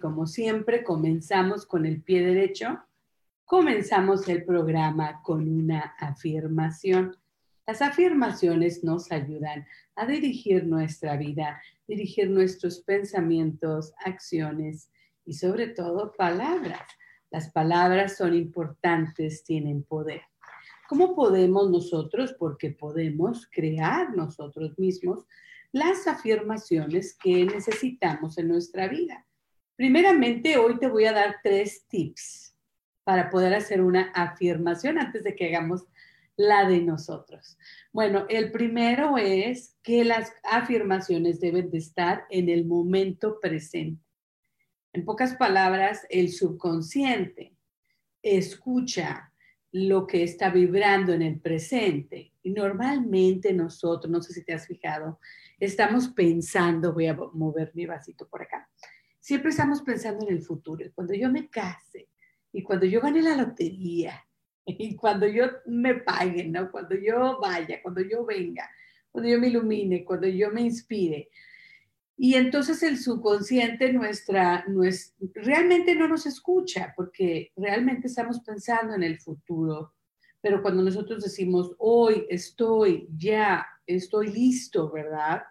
Como siempre comenzamos con el pie derecho. Comenzamos el programa con una afirmación. Las afirmaciones nos ayudan a dirigir nuestra vida, dirigir nuestros pensamientos, acciones y sobre todo palabras. Las palabras son importantes, tienen poder. ¿Cómo podemos nosotros? Porque podemos crear nosotros mismos las afirmaciones que necesitamos en nuestra vida. Primeramente, hoy te voy a dar tres tips para poder hacer una afirmación antes de que hagamos la de nosotros. Bueno, el primero es que las afirmaciones deben de estar en el momento presente. En pocas palabras, el subconsciente escucha lo que está vibrando en el presente. Y normalmente nosotros, no sé si te has fijado, estamos pensando, voy a mover mi vasito por acá, siempre estamos pensando en el futuro. Cuando yo me case y cuando yo gane la lotería y cuando yo me pague, ¿no? Cuando yo vaya, cuando yo venga, cuando yo me ilumine, cuando yo me inspire. Y entonces el subconsciente nuestra, realmente no nos escucha porque realmente estamos pensando en el futuro. Pero cuando nosotros decimos, hoy estoy, ya estoy listo, ¿verdad?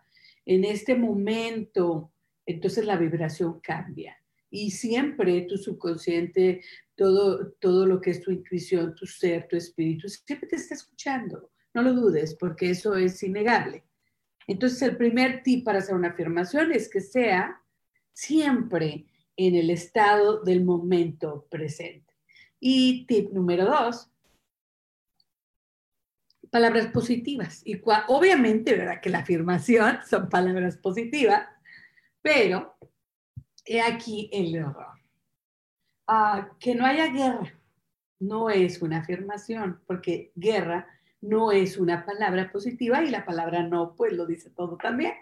En este momento entonces la vibración cambia. Y siempre tu subconsciente, todo, todo lo que es tu intuición, tu ser, tu espíritu, siempre te está escuchando. No lo dudes, porque eso es innegable. Entonces, el primer tip para hacer una afirmación es que sea siempre en el estado del momento presente. Y tip número dos, palabras positivas. Y obviamente, ¿verdad? Que la afirmación son palabras positivas, pero he aquí el error. Ah, que no haya guerra no es una afirmación, porque guerra no es una palabra positiva y la palabra no, pues lo dice todo también.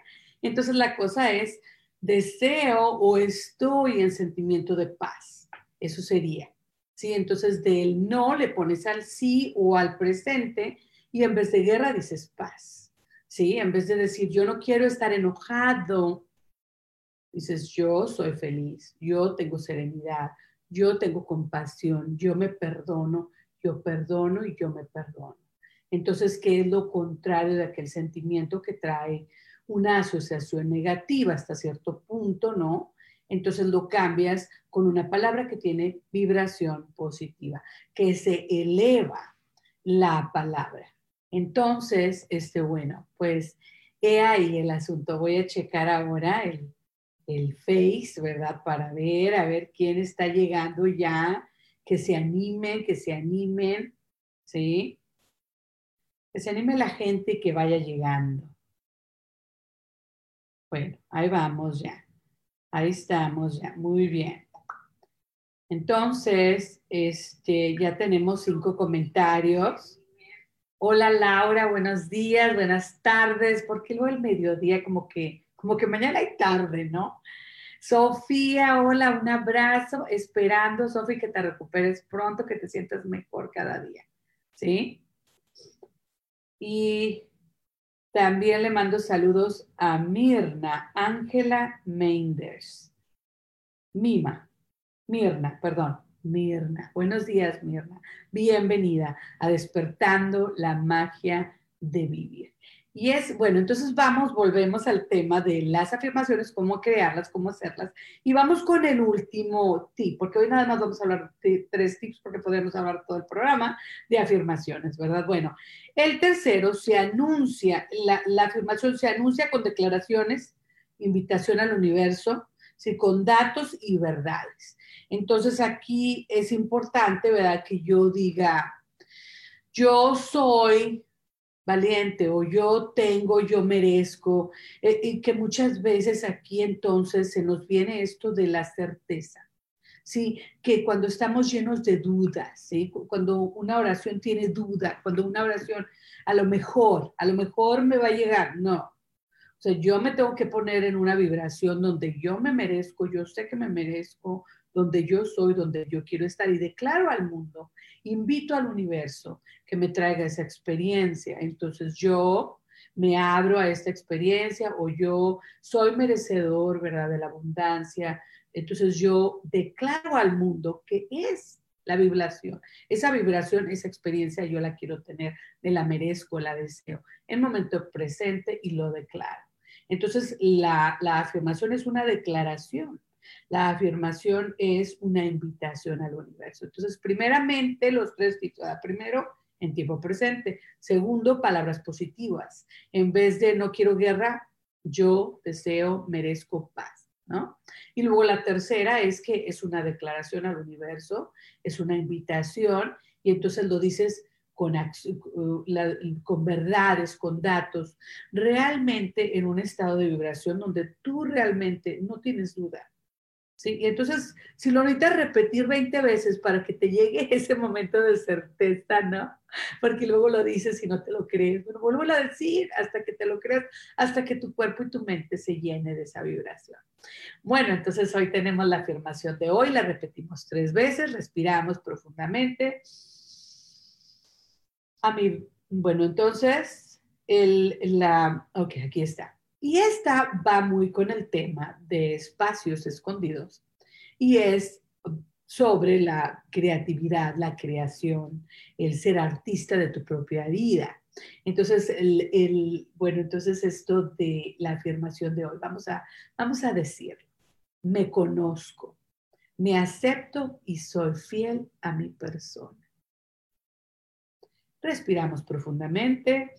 Entonces la cosa es deseo o estoy en sentimiento de paz. Eso sería. ¿sí? Entonces del no le pones al sí o al presente y en vez de guerra dices paz. ¿sí? En vez de decir yo no quiero estar enojado, Dices, yo soy feliz, yo tengo serenidad, yo tengo compasión, yo me perdono, yo perdono y yo me perdono. Entonces, ¿qué es lo contrario de aquel sentimiento que trae una asociación negativa hasta cierto punto, no? Entonces lo cambias con una palabra que tiene vibración positiva, que se eleva la palabra. Entonces, este, bueno, pues he ahí el asunto. Voy a checar ahora el, el Face, ¿verdad? Para ver, a ver quién está llegando ya, que se animen, que se animen, ¿sí? Que se anime la gente que vaya llegando. Bueno, ahí vamos ya. Ahí estamos ya, muy bien. Entonces, este, ya tenemos cinco comentarios. Hola Laura, buenos días, buenas tardes, porque luego el mediodía como que como que mañana hay tarde, ¿no? Sofía, hola, un abrazo, esperando, Sofía, que te recuperes pronto, que te sientas mejor cada día, ¿sí? Y también le mando saludos a Mirna, Ángela Meinders. Mima, Mirna, perdón, Mirna. Buenos días, Mirna. Bienvenida a Despertando la Magia de Vivir. Y es, bueno, entonces vamos, volvemos al tema de las afirmaciones, cómo crearlas, cómo hacerlas. Y vamos con el último tip, porque hoy nada más vamos a hablar de tres tips, porque podemos hablar todo el programa de afirmaciones, ¿verdad? Bueno, el tercero se anuncia, la, la afirmación se anuncia con declaraciones, invitación al universo, sí, con datos y verdades. Entonces aquí es importante, ¿verdad? Que yo diga, yo soy valiente o yo tengo, yo merezco, eh, y que muchas veces aquí entonces se nos viene esto de la certeza. Sí, que cuando estamos llenos de dudas, ¿sí? cuando una oración tiene duda, cuando una oración a lo mejor, a lo mejor me va a llegar, no. O sea, yo me tengo que poner en una vibración donde yo me merezco, yo sé que me merezco, donde yo soy, donde yo quiero estar y declaro al mundo, invito al universo que me traiga esa experiencia. Entonces yo me abro a esta experiencia o yo soy merecedor, ¿verdad?, de la abundancia. Entonces yo declaro al mundo que es la vibración. Esa vibración, esa experiencia yo la quiero tener, me la merezco, la deseo en momento presente y lo declaro. Entonces la, la afirmación es una declaración la afirmación es una invitación al universo. Entonces, primeramente, los tres tipos. Primero, en tiempo presente. Segundo, palabras positivas. En vez de no quiero guerra, yo deseo, merezco paz. ¿no? Y luego la tercera es que es una declaración al universo, es una invitación, y entonces lo dices con, con verdades, con datos, realmente en un estado de vibración donde tú realmente no tienes duda ¿sí? Y entonces, si lo necesitas repetir 20 veces para que te llegue ese momento de certeza, ¿no? Porque luego lo dices y no te lo crees, vuelvo a decir hasta que te lo creas, hasta que tu cuerpo y tu mente se llene de esa vibración. Bueno, entonces hoy tenemos la afirmación de hoy, la repetimos tres veces, respiramos profundamente. A mí, bueno, entonces, el, la, ok, aquí está. Y esta va muy con el tema de espacios escondidos y es sobre la creatividad, la creación, el ser artista de tu propia vida. Entonces, bueno, entonces esto de la afirmación de hoy, vamos a, vamos a decir, me conozco, me acepto y soy fiel a mi persona. Respiramos profundamente.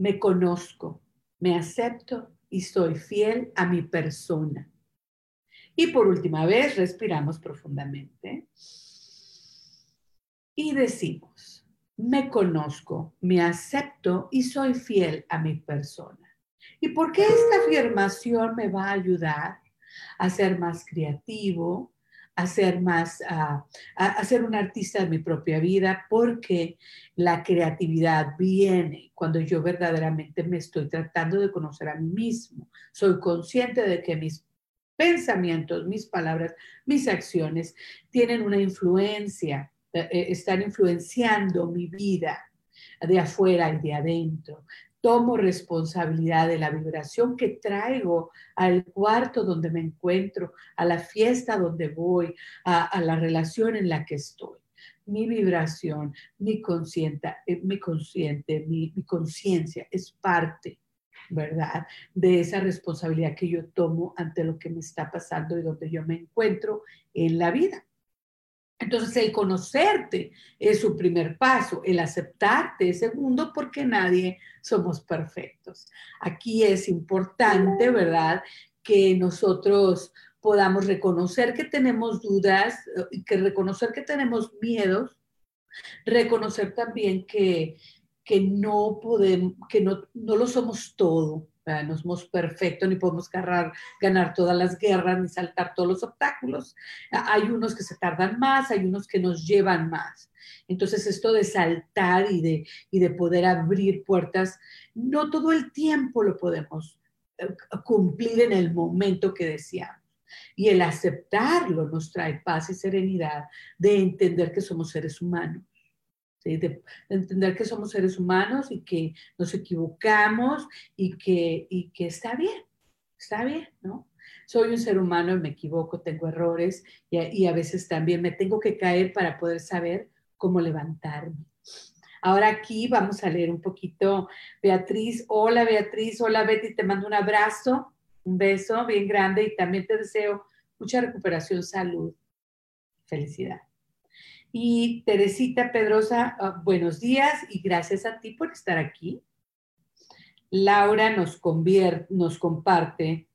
Me conozco, me acepto y soy fiel a mi persona. Y por última vez, respiramos profundamente y decimos, me conozco, me acepto y soy fiel a mi persona. ¿Y por qué esta afirmación me va a ayudar a ser más creativo, a ser más, a, ser un artista de mi propia vida, porque la creatividad viene cuando yo verdaderamente me estoy tratando de conocer a mí mismo. Soy consciente de que mis pensamientos, mis palabras, mis acciones tienen una influencia, eh, eh, están influenciando mi vida de afuera y de adentro tomo responsabilidad de la vibración que traigo al cuarto donde me encuentro, a la fiesta donde voy, a, la relación en la que estoy. Mi vibración, mi consciente, eh, mi conciencia es parte, ¿verdad? De esa responsabilidad que yo tomo ante lo que me está pasando y donde yo me encuentro en la vida. Entonces, el conocerte es su primer paso, el aceptarte es segundo, porque nadie somos perfectos. Aquí es importante, ¿verdad?, que nosotros podamos reconocer que tenemos dudas, y que reconocer que tenemos miedos, reconocer también que, que no podemos, que no, no lo somos todo, no somos perfectos ni podemos ganar, ganar todas las guerras ni saltar todos los obstáculos. Hay unos que se tardan más, hay unos que nos llevan más. Entonces esto de saltar y de, y de poder abrir puertas, no todo el tiempo lo podemos eh, cumplir en el momento que deseamos. Y el aceptarlo nos trae paz y serenidad de entender que somos seres humanos de, entender que somos seres humanos y que nos equivocamos y que, y que está bien, está bien, ¿no? Soy un ser humano y me equivoco, tengo errores y a, y a veces también me tengo que caer para poder saber cómo levantarme. Ahora aquí vamos a leer un poquito. Beatriz, hola Beatriz, hola Betty, te mando un abrazo, un beso bien grande y también te deseo mucha recuperación, salud, felicidad. Y Teresita Pedrosa, ah, buenos días y gracias a ti por estar aquí. Laura nos, nos comparte,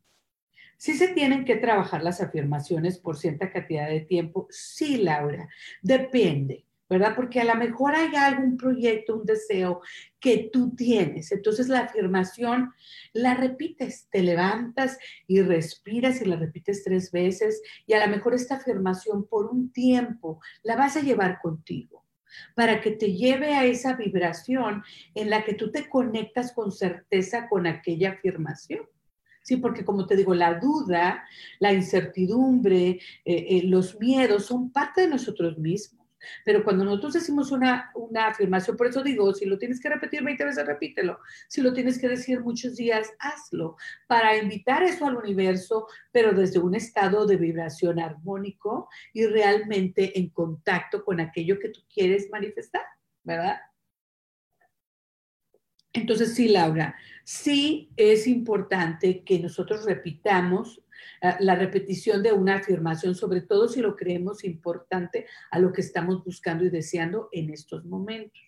si se tienen que trabajar las afirmaciones por cierta cantidad de tiempo, sí, Laura, depende. ¿Verdad? Porque a lo mejor hay algún proyecto, un deseo que tú tienes. Entonces la afirmación la repites, te levantas y respiras y la repites tres veces y a lo mejor esta afirmación por un tiempo la vas a llevar contigo para que te lleve a esa vibración en la que tú te conectas con certeza con aquella afirmación. Sí, porque como te digo, la duda, la incertidumbre, eh, eh, los miedos son parte de nosotros mismos. Pero cuando nosotros decimos una, una afirmación, por eso digo, si lo tienes que repetir 20 veces, repítelo. Si lo tienes que decir muchos días, hazlo. Para invitar eso al universo, pero desde un estado de vibración armónico y realmente en contacto con aquello que tú quieres manifestar, ¿verdad? Entonces, sí, Laura, sí es importante que nosotros repitamos eh, la repetición de una afirmación, sobre todo si lo creemos importante a lo que estamos buscando y deseando en estos momentos.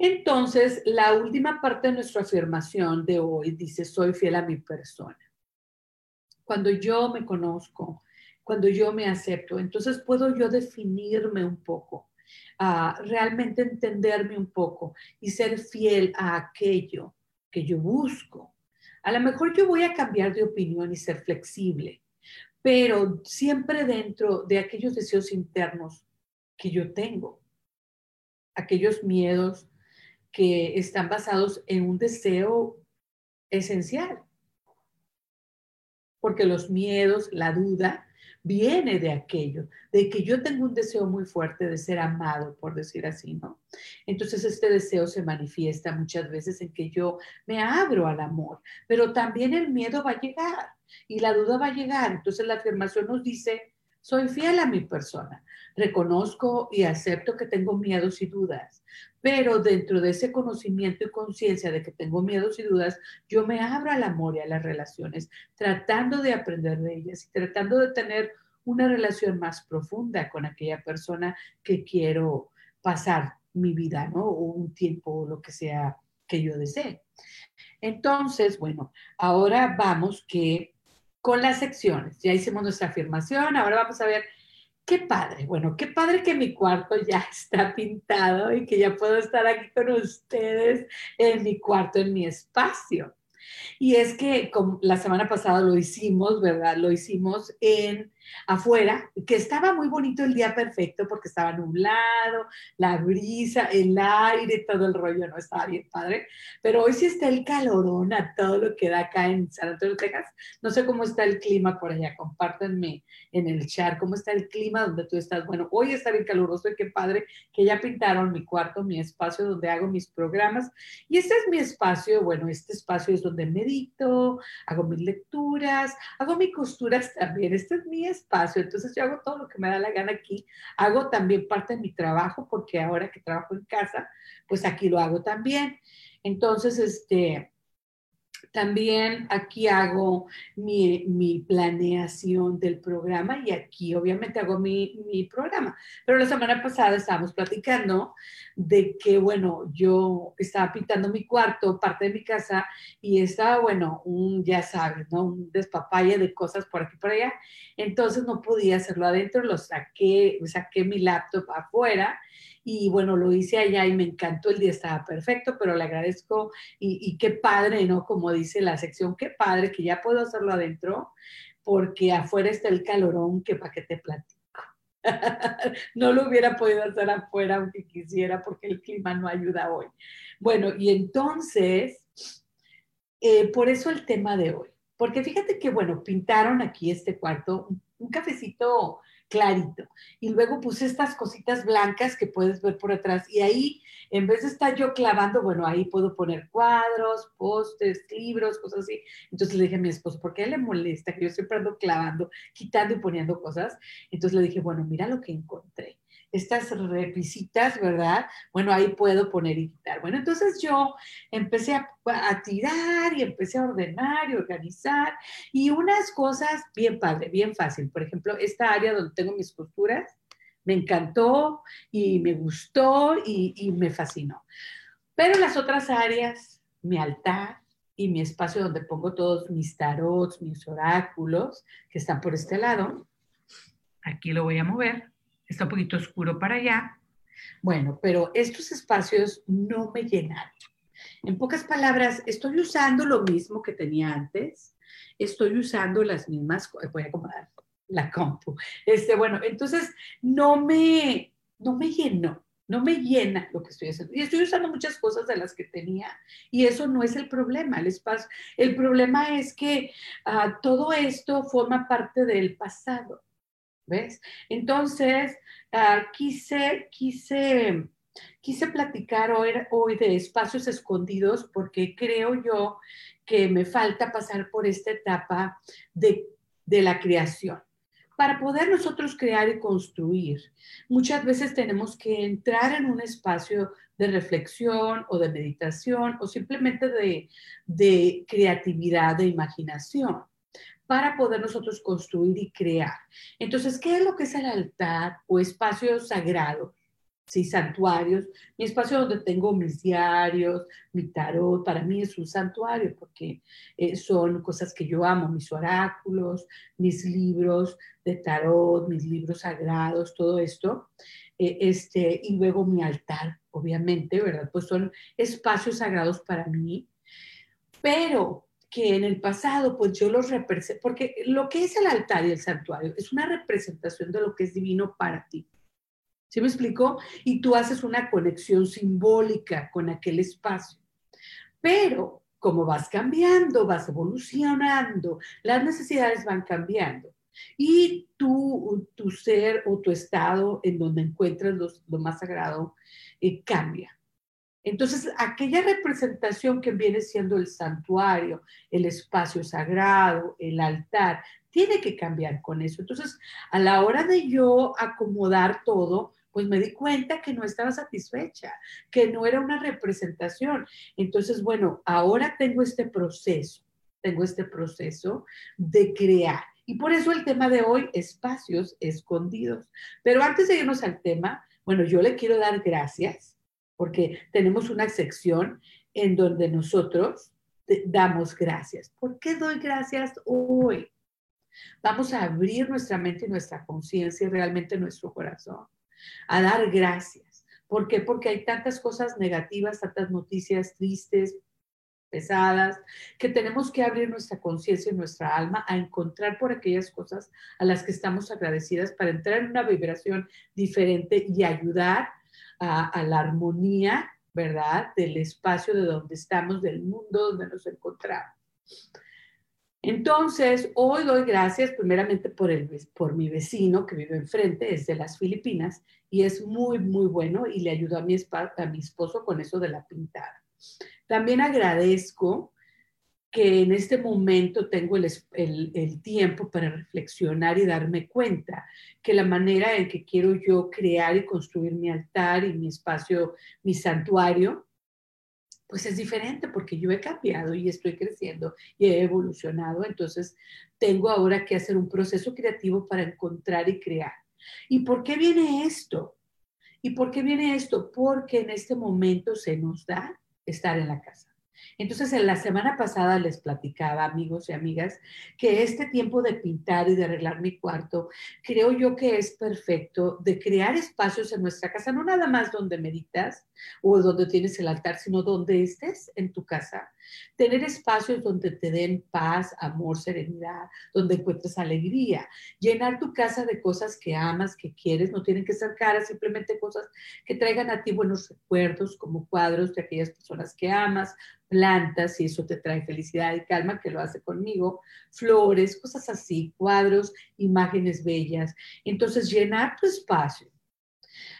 Entonces, la última parte de nuestra afirmación de hoy dice, soy fiel a mi persona. Cuando yo me conozco, cuando yo me acepto, entonces puedo yo definirme un poco, realmente entenderme un poco y ser fiel a aquello que yo busco, a lo mejor yo voy a cambiar de opinión y ser flexible, pero siempre dentro de aquellos deseos internos que yo tengo, aquellos miedos que están basados en un deseo esencial. Porque los miedos, la duda, viene de aquello, de que yo tengo un deseo muy fuerte de ser amado, por decir así, ¿no? Entonces este deseo se manifiesta muchas veces en que yo me abro al amor, pero también el miedo va a llegar y la duda va a llegar. Entonces la afirmación nos dice, soy fiel a mi persona, reconozco y acepto que tengo miedos y dudas, pero dentro de ese conocimiento y conciencia de que tengo miedos y dudas, yo me abro al amor y a las relaciones, tratando de aprender de ellas y tratando de tener una relación más profunda con aquella persona que quiero pasar mi vida, ¿no? O un tiempo, o lo que sea que yo desee. Entonces, bueno, ahora vamos que con las secciones, ya hicimos nuestra afirmación, ahora vamos a ver Qué padre, bueno, qué padre que mi cuarto ya está pintado y que ya puedo estar aquí con ustedes en mi cuarto, en mi espacio. Y es que la semana pasada lo hicimos, ¿verdad? Lo hicimos en afuera, que estaba muy bonito el día perfecto porque estaba nublado, la brisa, el aire, todo el rollo, no estaba bien padre. Pero hoy sí está el calorón a todo lo que da acá en San Antonio, Texas. No sé cómo está el clima por allá, compártenme en el chat cómo está el clima donde tú estás. Bueno, hoy está bien caluroso y qué padre que ya pintaron mi cuarto, mi espacio donde hago mis programas. Y este es mi espacio, bueno, este espacio es donde medito, hago mis lecturas, hago mis costuras también. Este es mi espacio espacio, entonces yo hago todo lo que me da la gana aquí, hago también parte de mi trabajo, porque ahora que trabajo en casa, pues aquí lo hago también. Entonces, este, también aquí hago mi, planeación del programa y aquí obviamente hago mi, mi, programa. Pero la semana pasada estábamos platicando de que, bueno, yo estaba pintando mi cuarto, parte de mi casa, y estaba, bueno, un, ya sabes, ¿no? Un despapalle de cosas por aquí y por allá. Entonces no podía hacerlo adentro, lo saqué, saqué mi laptop afuera y bueno, lo hice allá y me encantó, el día estaba perfecto, pero le agradezco y, qué padre, ¿no? Como dice la sección, qué padre que ya puedo hacerlo adentro, porque afuera está el calorón que para qué te platico. no lo hubiera podido hacer afuera aunque quisiera porque el clima no ayuda hoy. Bueno, y entonces, eh, por eso el tema de hoy, porque fíjate que, bueno, pintaron aquí este cuarto, un cafecito clarito. Y luego puse estas cositas blancas que puedes ver por atrás. Y ahí, en vez de estar yo clavando, bueno, ahí puedo poner cuadros, postes, libros, cosas así. Entonces le dije a mi esposo, ¿por qué le molesta que yo siempre ando clavando, quitando y poniendo cosas? Entonces le dije, bueno, mira lo que encontré. Estas repisitas, ¿verdad? Bueno, ahí puedo poner y quitar. Bueno, entonces yo empecé a, tirar y empecé a ordenar y organizar y unas cosas bien padre, bien fácil. Por ejemplo, esta área donde tengo mis costuras, me encantó y me gustó y, y me fascinó. Pero las otras áreas, mi altar, y mi espacio donde pongo todos mis tarots, mis oráculos, que están por este lado. Aquí lo voy a mover está un poquito oscuro para allá. Bueno, pero estos espacios no me llenan. En pocas palabras, estoy usando lo mismo que tenía antes, estoy usando las mismas, voy a acomodar la compu. Este, bueno, entonces no me, no me llenó, no me llena lo que estoy haciendo. Y estoy usando muchas cosas de las que tenía y eso no es el problema, el espacio. El problema es que ah, todo esto forma parte del pasado. ¿Ves? Entonces, ah, quise, quise, quise platicar hoy, hoy de espacios escondidos porque creo yo que me falta pasar por esta etapa de, de la creación. Para poder nosotros crear y construir, muchas veces tenemos que entrar en un espacio de reflexión o de meditación o simplemente de, de creatividad, de imaginación para poder nosotros construir y crear. Entonces, ¿qué es lo que es el altar o espacio sagrado? Sí, santuarios, mi espacio donde tengo mis diarios, mi tarot, para mí es un santuario porque eh, son cosas que yo amo, mis oráculos, mis libros de tarot, mis libros sagrados, todo esto. Eh, este, y luego mi altar, obviamente, ¿verdad? Pues son espacios sagrados para mí. Pero que en el pasado, pues yo los represento, porque lo que es el altar y el santuario es una representación de lo que es divino para ti. ¿Sí me explico? Y tú haces una conexión simbólica con aquel espacio. Pero como vas cambiando, vas evolucionando, las necesidades van cambiando. Y tu, tu ser o tu estado en donde encuentras lo más sagrado eh, cambia. Entonces, aquella representación que viene siendo el santuario, el espacio sagrado, el altar, tiene que cambiar con eso. Entonces, a la hora de yo acomodar todo, pues me di cuenta que no estaba satisfecha, que no era una representación. Entonces, bueno, ahora tengo este proceso, tengo este proceso de crear. Y por eso el tema de hoy, espacios escondidos. Pero antes de irnos al tema, bueno, yo le quiero dar gracias porque tenemos una sección en donde nosotros damos gracias. ¿Por qué doy gracias hoy? Vamos a abrir nuestra mente y nuestra conciencia y realmente nuestro corazón a dar gracias. ¿Por qué? Porque hay tantas cosas negativas, tantas noticias tristes, pesadas, que tenemos que abrir nuestra conciencia y nuestra alma a encontrar por aquellas cosas a las que estamos agradecidas para entrar en una vibración diferente y ayudar a, la armonía, ¿verdad? Del espacio de donde estamos, del mundo donde nos encontramos. Entonces, hoy doy gracias primeramente por, el, por mi vecino que vive enfrente, es de las Filipinas y es muy, muy bueno y le ayudó a mi, a mi esposo con eso de la pintada. También agradezco que en este momento tengo el, tiempo para reflexionar y darme cuenta que la manera en que quiero yo crear y construir mi altar y mi espacio, mi santuario, pues es diferente porque yo he cambiado y estoy creciendo y he evolucionado. Entonces tengo ahora que hacer un proceso creativo para encontrar y crear. ¿Y por qué viene esto? ¿Y por qué viene esto? Porque en este momento se nos da estar en la casa. Entonces, en la semana pasada les platicaba, amigos y amigas, que este tiempo de pintar y de arreglar mi cuarto, creo yo que es perfecto de crear espacios en nuestra casa, no nada más donde meditas o donde tienes el altar, sino donde estés en tu casa. Tener espacios donde te den paz, amor, serenidad, donde encuentres alegría. Llenar tu casa de cosas que amas, que quieres, no tienen que ser caras, simplemente cosas que traigan a ti buenos recuerdos, como cuadros de aquellas personas que amas, plantas, y eso te trae felicidad y calma, que lo hace conmigo, flores, cosas así, cuadros, imágenes bellas. Entonces, llenar tu espacio.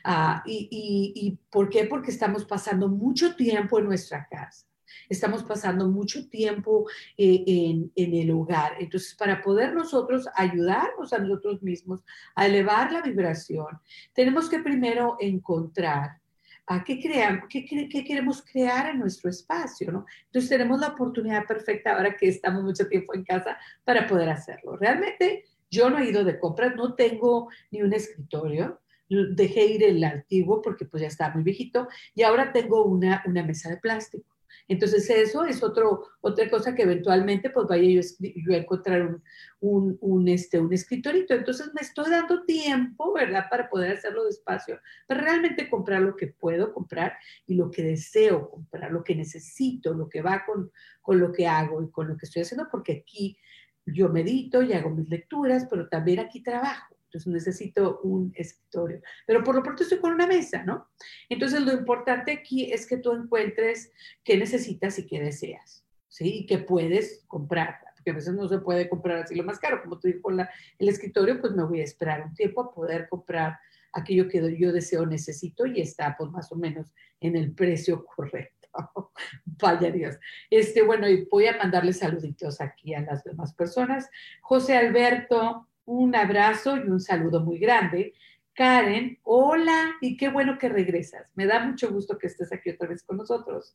Ah, y, y, ¿Y por qué? Porque estamos pasando mucho tiempo en nuestra casa. Estamos pasando mucho tiempo eh, en, en, el hogar. Entonces, para poder nosotros ayudarnos a nosotros mismos a elevar la vibración, tenemos que primero encontrar a qué, creamos, qué, qué, queremos crear en nuestro espacio, ¿no? Entonces tenemos la oportunidad perfecta ahora que estamos mucho tiempo en casa para poder hacerlo. Realmente yo no he ido de compras, no tengo ni un escritorio, dejé ir el antiguo porque pues ya estaba muy viejito y ahora tengo una, una mesa de plástico. Entonces eso es otro, otra cosa que eventualmente pues vaya yo, yo a encontrar un, un, este, un escritorito. Entonces me estoy dando tiempo, ¿verdad? Para poder hacerlo despacio, para realmente comprar lo que puedo comprar y lo que deseo comprar, lo que necesito, lo que va con, con lo que hago y con lo que estoy haciendo, porque aquí yo medito y hago mis lecturas, pero también aquí trabajo. Entonces necesito un escritorio. Pero por lo pronto estoy con una mesa, ¿no? Entonces lo importante aquí es que tú encuentres qué necesitas y qué deseas, ¿sí? Y qué puedes comprar. Porque a veces no se puede comprar así lo más caro. Como tú dices, con la, el escritorio, pues me voy a esperar un tiempo a poder comprar aquello que yo deseo, necesito y está pues más o menos en el precio correcto. Vaya Dios. Este, bueno, y voy a mandarle saluditos aquí a las demás personas. José Alberto, un abrazo y un saludo muy grande. Karen, hola y qué bueno que regresas. Me da mucho gusto que estés aquí otra vez con nosotros.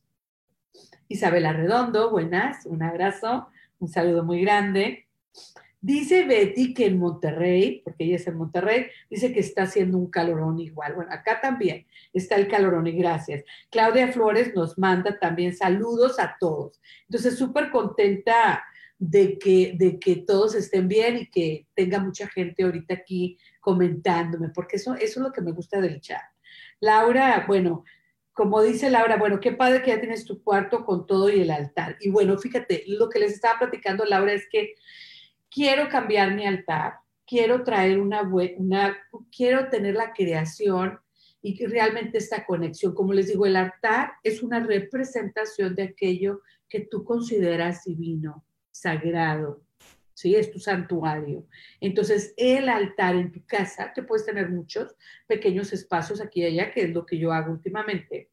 Isabela Redondo, buenas, un abrazo, un saludo muy grande. Dice Betty que en Monterrey, porque ella es en Monterrey, dice que está haciendo un calorón igual. Bueno, acá también está el calorón y gracias. Claudia Flores nos manda también saludos a todos. Entonces, súper contenta de que, de que todos estén bien y que tenga mucha gente ahorita aquí comentándome, porque eso, eso es lo que me gusta del chat. Laura, bueno, como dice Laura, bueno, qué padre que ya tienes tu cuarto con todo y el altar. Y bueno, fíjate, lo que les estaba platicando Laura es que quiero cambiar mi altar, quiero traer una, una quiero tener la creación y realmente esta conexión. Como les digo, el altar es una representación de aquello que tú consideras divino sagrado, ¿sí? Es tu santuario. Entonces, el altar en tu casa, que puedes tener muchos pequeños espacios aquí y allá, que es lo que yo hago últimamente.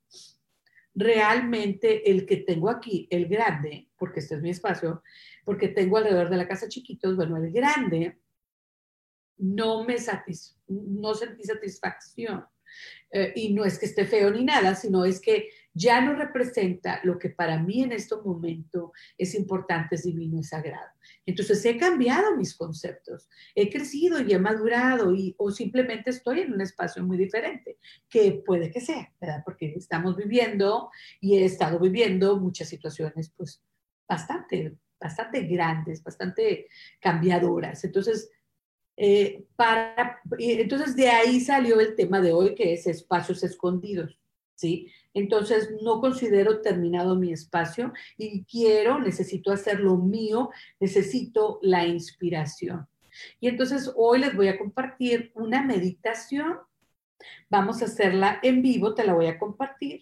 Realmente el que tengo aquí, el grande, porque este es mi espacio, porque tengo alrededor de la casa chiquitos, bueno, el grande, no me satis no sentí satisfacción. Eh, y no es que esté feo ni nada, sino es que ya no representa lo que para mí en este momento es importante, es divino, es sagrado. Entonces he cambiado mis conceptos, he crecido y he madurado y, o simplemente estoy en un espacio muy diferente, que puede que sea, ¿verdad? Porque estamos viviendo y he estado viviendo muchas situaciones pues bastante, bastante grandes, bastante cambiadoras. Entonces, eh, para, entonces de ahí salió el tema de hoy que es espacios escondidos, ¿sí? Entonces, no considero terminado mi espacio y quiero, necesito hacer lo mío, necesito la inspiración. Y entonces hoy les voy a compartir una meditación. Vamos a hacerla en vivo, te la voy a compartir.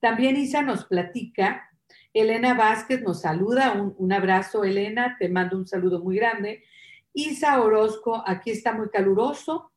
También Isa nos platica. Elena Vázquez nos saluda. Un, abrazo, Elena. Te mando un saludo muy grande. Isa Orozco, aquí está muy caluroso.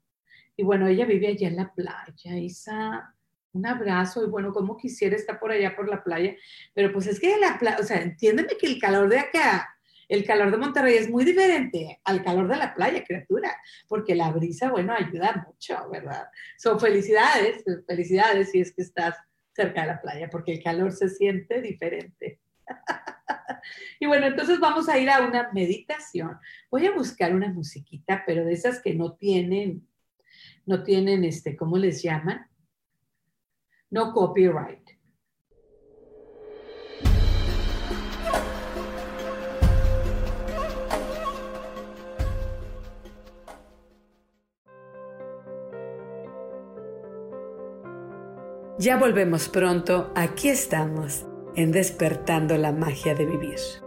Y bueno, ella vive allá en la playa. Isa, un abrazo y bueno, como quisiera estar por allá por la playa, pero pues es que la playa, o sea, entiéndeme que el calor de acá, el calor de Monterrey es muy diferente al calor de la playa, criatura, porque la brisa, bueno, ayuda mucho, ¿verdad? Son felicidades, felicidades si es que estás cerca de la playa, porque el calor se siente diferente. y bueno, entonces vamos a ir a una meditación. Voy a buscar una musiquita, pero de esas que no tienen, no tienen, este, ¿cómo les llaman? No copyright. Ya volvemos pronto, aquí estamos, en despertando la magia de vivir.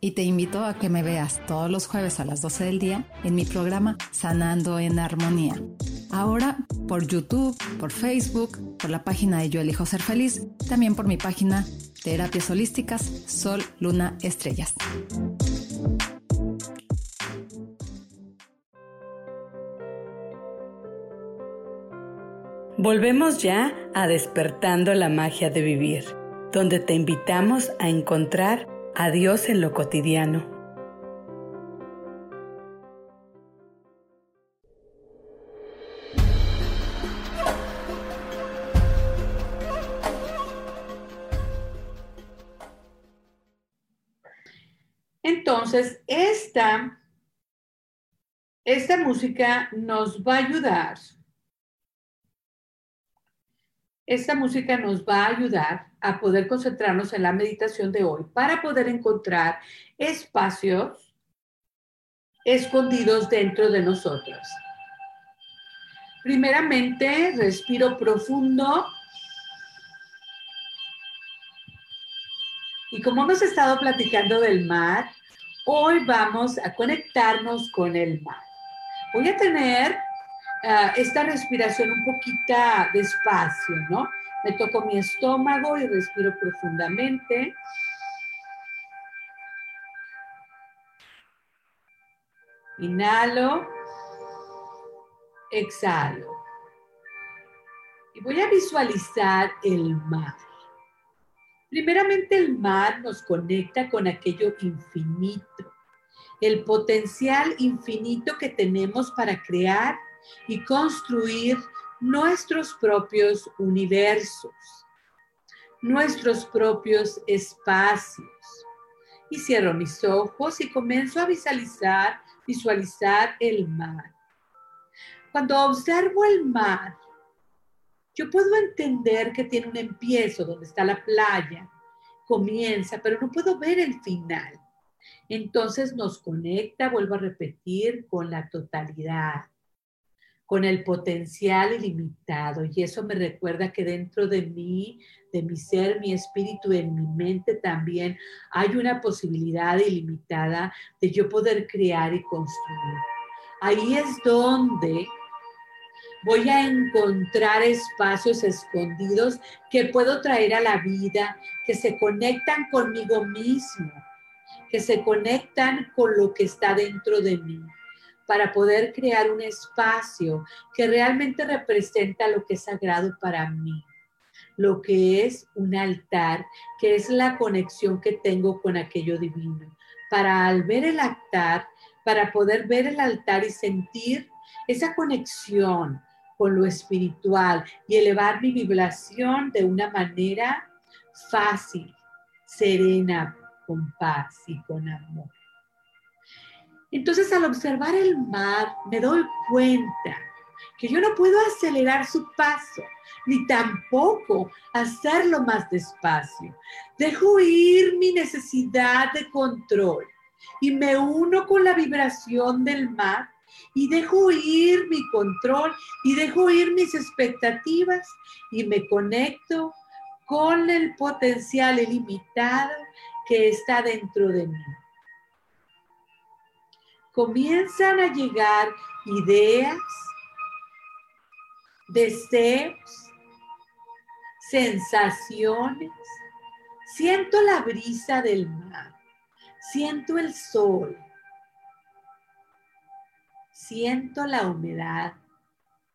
y te invito a que me veas todos los jueves a las 12 del día en mi programa Sanando en Armonía Ahora por YouTube, por Facebook, por la página de Yo Elijo Ser Feliz, también por mi página Terapias Holísticas Sol, Luna, Estrellas. Volvemos ya a despertando la magia de vivir, donde te invitamos a encontrar a Dios en lo cotidiano Entonces, esta, esta música nos va a ayudar. Esta música nos va a ayudar a poder concentrarnos en la meditación de hoy para poder encontrar espacios escondidos dentro de nosotros. Primeramente, respiro profundo Y como hemos estado platicando del mar, hoy vamos a conectarnos con el mar. Voy a tener ah, esta respiración un poquito despacio, ¿no? Me toco mi estómago y respiro profundamente. Inhalo, exhalo. Y voy a visualizar el mar. Primeramente el mar nos conecta con aquello infinito, el potencial infinito que tenemos para crear y construir nuestros propios universos, nuestros propios espacios. Y cierro mis ojos y comienzo a visualizar, visualizar el mar. Cuando observo el mar, yo puedo entender que tiene un empiezo donde está la playa, comienza, pero no puedo ver el final. Entonces nos conecta, vuelvo a repetir, con la totalidad, con el potencial ilimitado. Y eso me recuerda que dentro de mí, de mi ser, mi espíritu, en mi mente también hay una posibilidad ilimitada de yo poder crear y construir. Ahí es donde voy a encontrar espacios escondidos que puedo traer a la vida, que se conectan conmigo mismo, que se conectan con lo que está dentro de mí, para poder crear un espacio que realmente representa lo que es sagrado para mí, lo que es un altar, que es la conexión que tengo con aquello divino. Para al ver el altar, para poder ver el altar y sentir esa conexión, con lo espiritual y elevar mi vibración de una manera fácil, serena, con paz y con amor. Entonces al observar el mar me doy cuenta que yo no puedo acelerar su paso, ni tampoco hacerlo más despacio. Dejo ir mi necesidad de control y me uno con la vibración del mar y dejo ir mi control y dejo ir mis expectativas y me conecto con el potencial ilimitado que está dentro de mí. Comienzan a llegar ideas, deseos, sensaciones. Siento la brisa del mar, siento el sol, siento la humedad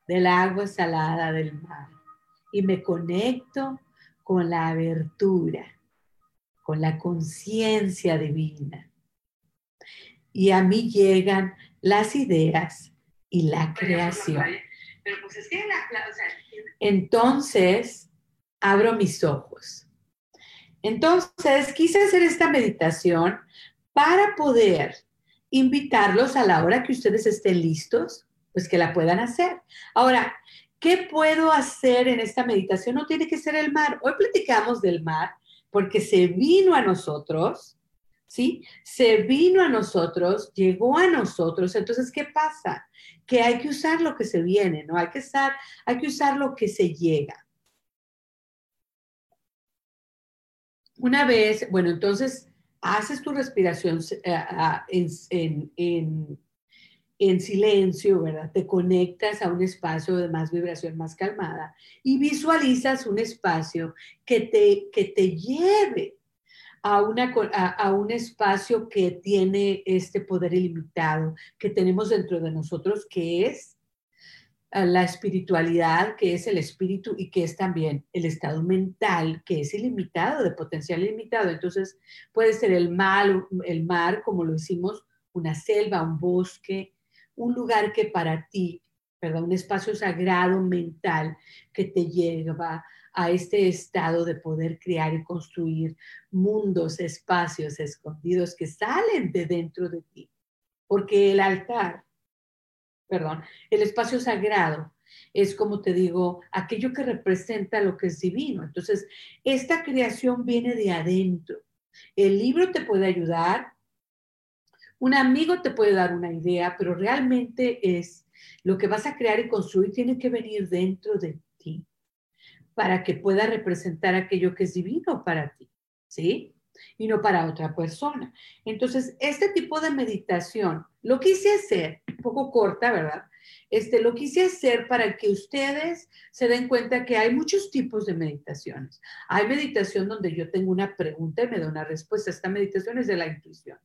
del agua salada del mar y me conecto con la abertura, con la conciencia divina. Y a mí llegan las ideas y la creación. Entonces, abro mis ojos. Entonces, quise hacer esta meditación para poder invitarlos a la hora que ustedes estén listos, pues que la puedan hacer. Ahora, ¿qué puedo hacer en esta meditación? No tiene que ser el mar. Hoy platicamos del mar porque se vino a nosotros, ¿sí? Se vino a nosotros, llegó a nosotros. Entonces, ¿qué pasa? Que hay que usar lo que se viene, ¿no? Hay que usar, hay que usar lo que se llega. Una vez, bueno, entonces haces tu respiración eh, en, en, silencio, ¿verdad? Te conectas a un espacio de más vibración, más calmada y visualizas un espacio que te, que te lleve a, una, a, un espacio que tiene este poder ilimitado que tenemos dentro de nosotros, que es la espiritualidad, que es el espíritu y que es también el estado mental, que es ilimitado, de potencial ilimitado. Entonces, puede ser el mar, el mar, como lo hicimos, una selva, un bosque, un lugar que para ti, ¿verdad? Un espacio sagrado mental que te lleva a este estado de poder crear y construir mundos, espacios escondidos que salen de dentro de ti. Porque el altar perdón, el espacio sagrado es como te digo, aquello que representa lo que es divino. Entonces, esta creación viene de adentro. El libro te puede ayudar, un amigo te puede dar una idea, pero realmente es lo que vas a crear y construir tiene que venir dentro de ti para que pueda representar aquello que es divino para ti, ¿sí? Y no para otra persona. Entonces, este tipo de meditación lo quise hacer, un poco corta, ¿verdad? Este, lo quise hacer para que ustedes se den cuenta que hay muchos tipos de meditaciones. Hay meditación donde yo tengo una pregunta y me da una respuesta. Esta meditación es de la intuición.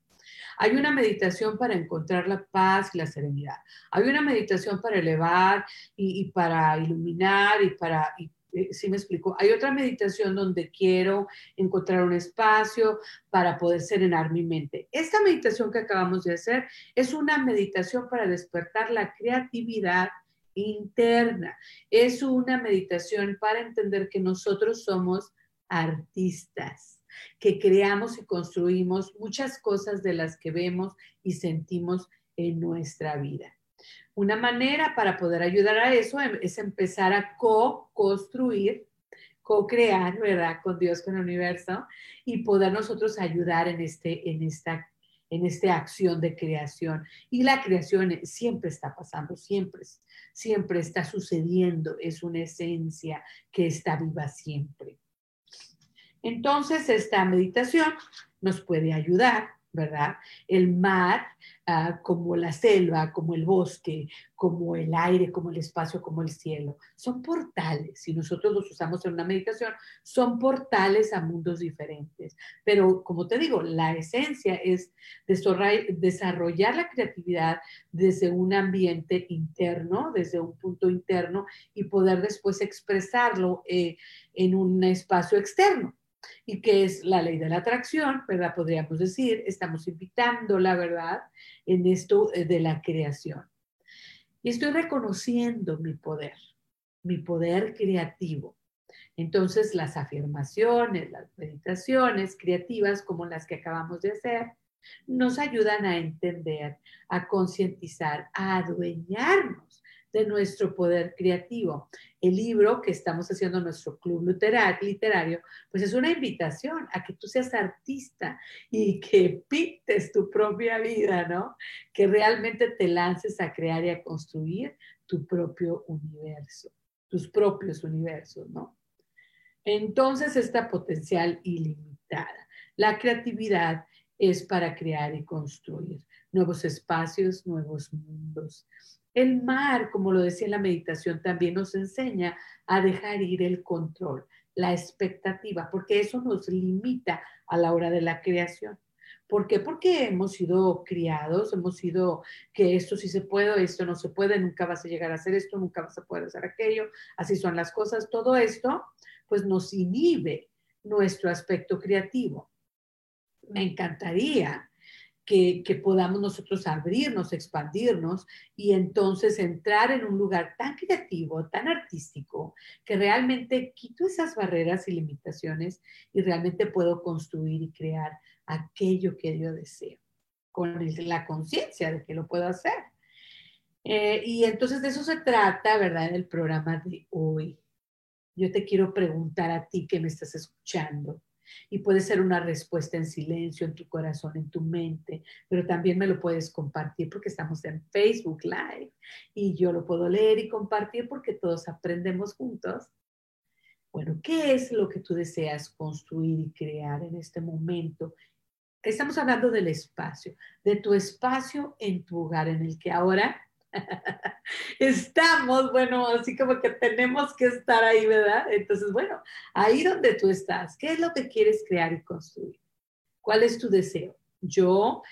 Hay una meditación para encontrar la paz y la serenidad. Hay una meditación para elevar y, para iluminar y para, eh, sí me explico. Hay otra meditación donde quiero encontrar un espacio para poder serenar mi mente. Esta meditación que acabamos de hacer es una meditación para despertar la creatividad interna. Es una meditación para entender que nosotros somos artistas, que creamos y construimos muchas cosas de las que vemos y sentimos en nuestra vida. Una manera para poder ayudar a eso em, es empezar a co-construir, co-crear, ¿verdad? Con Dios, con el universo, y poder nosotros ayudar en, este, en esta en esta acción de creación. Y la creación siempre está pasando, siempre, siempre está sucediendo, es una esencia que está viva siempre. Entonces, esta meditación nos puede ayudar ¿verdad? El mar, ah, como la selva, como el bosque, como el aire, como el espacio, como el cielo, son portales. Si nosotros los usamos en una meditación, son portales a mundos diferentes. Pero, como te digo, la esencia es desarrollar la creatividad desde un ambiente interno, desde un punto interno, y poder después expresarlo eh, en un espacio externo y que es la ley de la atracción, ¿verdad? Podríamos decir, estamos invitando la verdad en esto eh, de la creación. Y estoy reconociendo mi poder, mi poder creativo. Entonces, las afirmaciones, las meditaciones creativas como las que acabamos de hacer, nos ayudan a entender, a concientizar, a adueñarnos de nuestro poder creativo. El libro que estamos haciendo nuestro club literario, pues es una invitación a que tú seas artista y que pintes tu propia vida, ¿no? Que realmente te lances a crear y a construir tu propio universo, tus propios universos, ¿no? Entonces, esta potencial ilimitada. La creatividad es para crear y construir nuevos espacios, nuevos mundos. El mar, como lo decía en la meditación, también nos enseña a dejar ir el control, la expectativa, porque eso nos limita a la hora de la creación. ¿Por qué? Porque hemos sido criados, hemos sido que esto sí se puede, esto no se puede, nunca vas a llegar a hacer esto, nunca vas a poder hacer aquello, así son las cosas. Todo esto pues nos inhibe nuestro aspecto creativo. Me encantaría que, podamos nosotros abrirnos, expandirnos y entonces entrar en un lugar tan creativo, tan artístico, que realmente quito esas barreras y limitaciones y realmente puedo construir y crear aquello que yo deseo, con la conciencia de que lo puedo hacer. Eh, y entonces de eso se trata, ¿verdad? En el programa de hoy. Yo te quiero preguntar a ti que me estás escuchando, y puede ser una respuesta en silencio, en tu corazón, en tu mente, pero también me lo puedes compartir porque estamos en Facebook Live y yo lo puedo leer y compartir porque todos aprendemos juntos. Bueno, ¿qué es lo que tú deseas construir y crear en este momento? Estamos hablando del espacio, de tu espacio en tu hogar en el que ahora estamos, bueno, así como que tenemos que estar ahí, ¿verdad? Entonces, bueno, ahí donde tú estás, ¿qué es lo que quieres crear y construir? ¿Cuál es tu deseo? Yo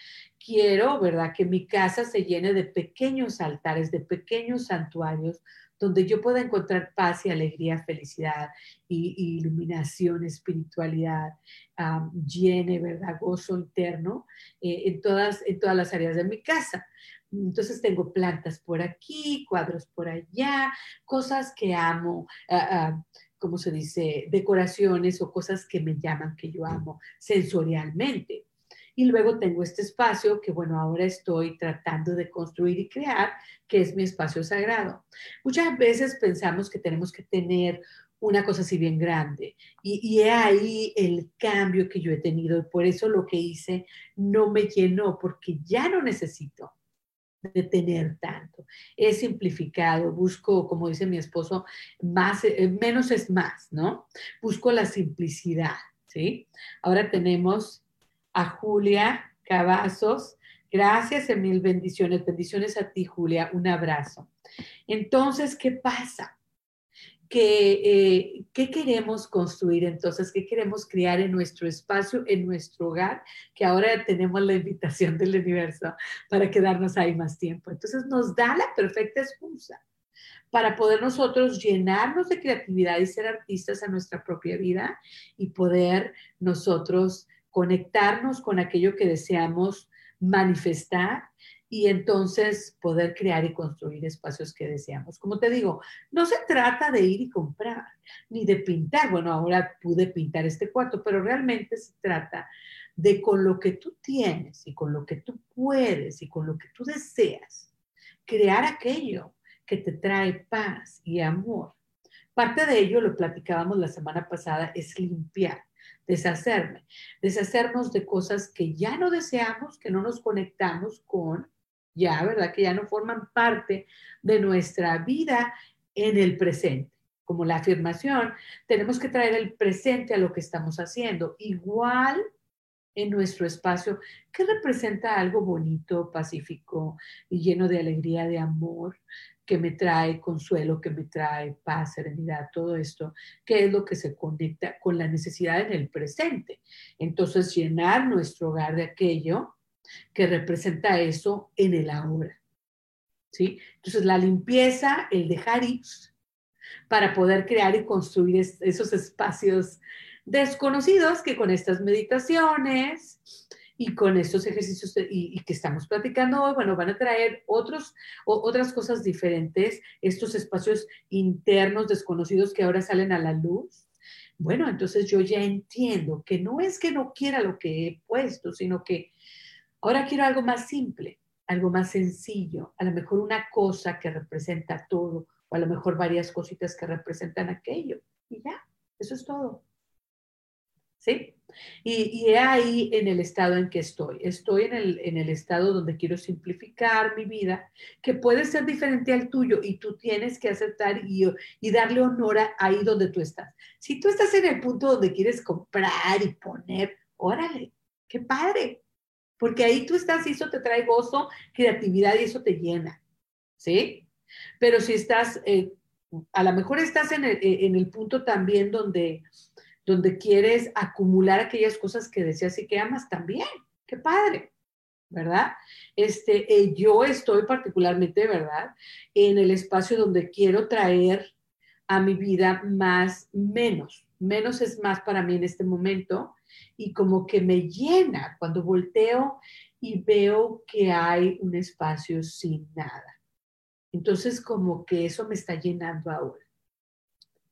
quiero, ¿verdad? Que mi casa se llene de pequeños altares, de pequeños santuarios donde yo pueda encontrar paz y alegría, felicidad y, iluminación, espiritualidad, llene, ¿verdad? Gozo interno eh, en, todas, en todas las áreas de mi casa. Entonces tengo plantas por aquí, cuadros por allá, cosas que amo, ah, ah, ¿cómo se dice? Decoraciones o cosas que me llaman, que yo amo sensorialmente. Y luego tengo este espacio que, bueno, ahora estoy tratando de construir y crear, que es mi espacio sagrado. Muchas veces pensamos que tenemos que tener una cosa así bien grande. Y, y ahí el cambio que yo he tenido y por eso lo que hice no me llenó, porque ya no necesito de tener tanto. He simplificado, busco, como dice mi esposo, más, eh, menos es más, ¿no? Busco la simplicidad, ¿sí? Ahora tenemos a Julia Cavazos. Gracias y mil bendiciones. Bendiciones a ti, Julia. Un abrazo. Entonces, ¿qué pasa? que, eh, qué queremos construir entonces, qué queremos crear en nuestro espacio, en nuestro hogar, que ahora tenemos la invitación del universo para quedarnos ahí más tiempo. Entonces nos da la perfecta excusa para poder nosotros llenarnos de creatividad y ser artistas a nuestra propia vida y poder nosotros conectarnos con aquello que deseamos manifestar y entonces poder crear y construir espacios que deseamos. Como te digo, no se trata de ir y comprar, ni de pintar. Bueno, ahora pude pintar este cuarto, pero realmente se trata de con lo que tú tienes y con lo que tú puedes y con lo que tú deseas, crear aquello que te trae paz y amor. Parte de ello, lo platicábamos la semana pasada, es limpiar deshacerme, deshacernos de cosas que ya no deseamos, que no nos conectamos con ya, ¿verdad? Que ya no forman parte de nuestra vida en el presente. Como la afirmación, tenemos que traer el presente a lo que estamos haciendo. Igual en nuestro espacio, que representa algo bonito, pacífico y lleno de alegría, de amor, que me trae consuelo, que me trae paz, serenidad, todo esto, que es lo que se conecta con la necesidad en el presente. Entonces, llenar nuestro hogar de aquello que representa eso en el ahora. ¿sí? Entonces, la limpieza, el dejar ir, para poder crear y construir esos espacios desconocidos que con estas meditaciones y con estos ejercicios y, que estamos platicando hoy, bueno, van a traer otros, otras cosas diferentes, estos espacios internos desconocidos que ahora salen a la luz. Bueno, entonces yo ya entiendo que no es que no quiera lo que he puesto, sino que Ahora quiero algo más simple, algo más sencillo, a lo mejor una cosa que representa todo, o a lo mejor varias cositas que representan aquello. Y ya, eso es todo. ¿Sí? Y, y ahí en el estado en que estoy. Estoy en el, en el estado donde quiero simplificar mi vida, que puede ser diferente al tuyo y tú tienes que aceptar y, y darle honor a ahí donde tú estás. Si tú estás en el punto donde quieres comprar y poner, órale, qué padre, porque ahí tú estás y eso te trae gozo, creatividad y eso te llena, ¿sí? Pero si estás, eh, a lo mejor estás en el, en el, punto también donde, donde quieres acumular aquellas cosas que deseas y que amas también, qué padre, ¿verdad? Este, eh, yo estoy particularmente, ¿verdad? En el espacio donde quiero traer a mi vida más, menos, menos es más para mí en este momento y como que me llena cuando volteo y veo que hay un espacio sin nada. Entonces como que eso me está llenando ahora.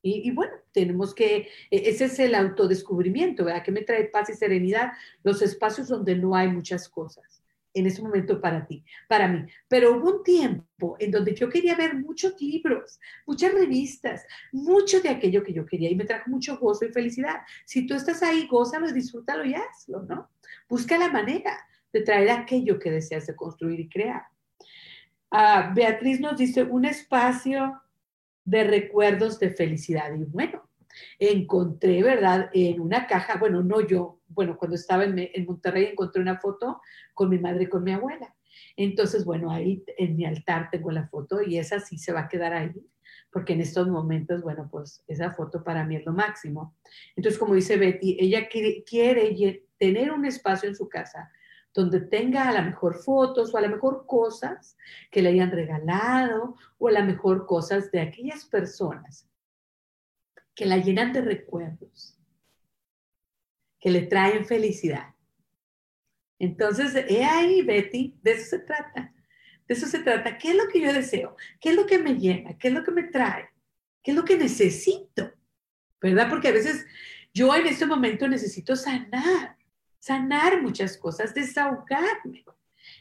Y, bueno, tenemos que, e, ese es el autodescubrimiento, ¿verdad? Que me trae paz y serenidad, los espacios donde no hay muchas cosas en ese momento para ti, para mí. Pero hubo un tiempo en donde yo quería ver muchos libros, muchas revistas, mucho de aquello que yo quería y me trajo mucho gozo y felicidad. Si tú estás ahí, gózalo, disfrútalo y hazlo, ¿no? Busca la manera de traer aquello que deseas de construir y crear. Ah, Beatriz nos dice un espacio de recuerdos de felicidad. Y bueno, encontré, ¿verdad? En una caja, bueno, no yo, bueno, cuando estaba en, Monterrey encontré una foto con mi madre y con mi abuela. Entonces, bueno, ahí en mi altar tengo la foto y esa sí se va a quedar ahí, porque en estos momentos, bueno, pues esa foto para mí es lo máximo. Entonces, como dice Betty, ella quiere, quiere tener un espacio en su casa donde tenga a lo mejor fotos o a lo mejor cosas que le hayan regalado o a lo mejor cosas de aquellas personas que la llenan de recuerdos, que le traen felicidad. Entonces, he ahí, Betty, de eso se trata. De eso se trata. ¿Qué es lo que yo deseo? ¿Qué es lo que me llena? ¿Qué es lo que me trae? ¿Qué es lo que necesito? ¿Verdad? Porque a veces yo en este momento necesito sanar sanar muchas cosas, desahogarme.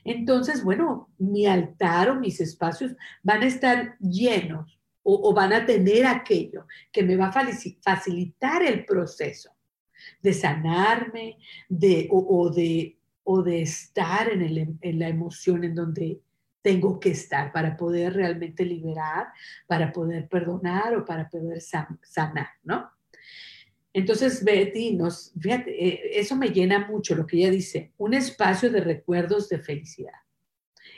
Entonces, bueno, mi altar o mis espacios van a estar llenos o, van a tener aquello que me va a facilitar el proceso de sanarme de, o, de, o de estar en, el, en la emoción en donde tengo que estar para poder realmente liberar, para poder perdonar o para poder sanar, ¿no? Entonces Betty nos, fíjate, eh, eso me llena mucho lo que ella dice, un espacio de recuerdos de felicidad.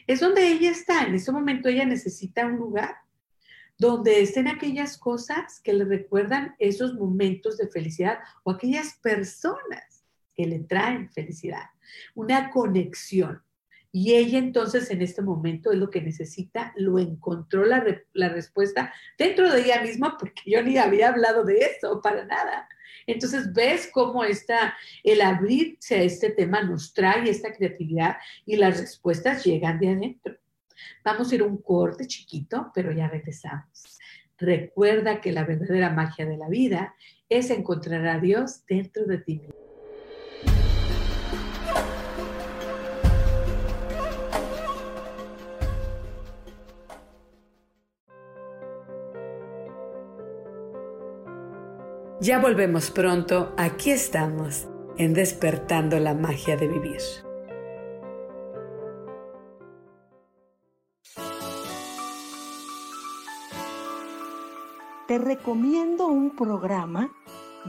Es donde ella está, en ese momento ella necesita un lugar donde estén aquellas cosas que le recuerdan esos momentos de felicidad o aquellas personas que le traen felicidad, una conexión. Y ella entonces en este momento es lo que necesita, lo encontró la, la respuesta dentro de ella misma, porque yo ni había hablado de eso para nada. Entonces, ves cómo está el abrirse a este tema nos trae esta creatividad y las respuestas llegan de adentro. Vamos a ir un corte chiquito, pero ya regresamos. Recuerda que la verdadera magia de la vida es encontrar a Dios dentro de ti mismo. Ya volvemos pronto, aquí estamos, en despertando la magia de vivir. Te recomiendo un programa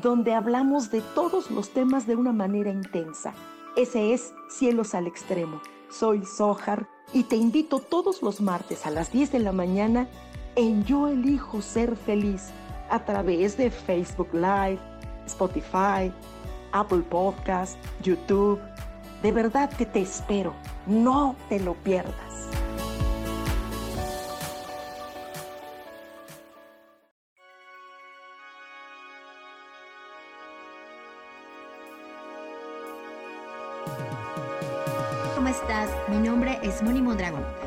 donde hablamos de todos los temas de una manera intensa. Ese es Cielos al Extremo. Soy Sohar y te invito todos los martes a las 10 de la mañana en Yo elijo ser feliz a través de Facebook Live, Spotify, Apple Podcast, YouTube. De verdad que te espero. No te lo pierdas. ¿Cómo estás? Mi nombre es Moni Mondragón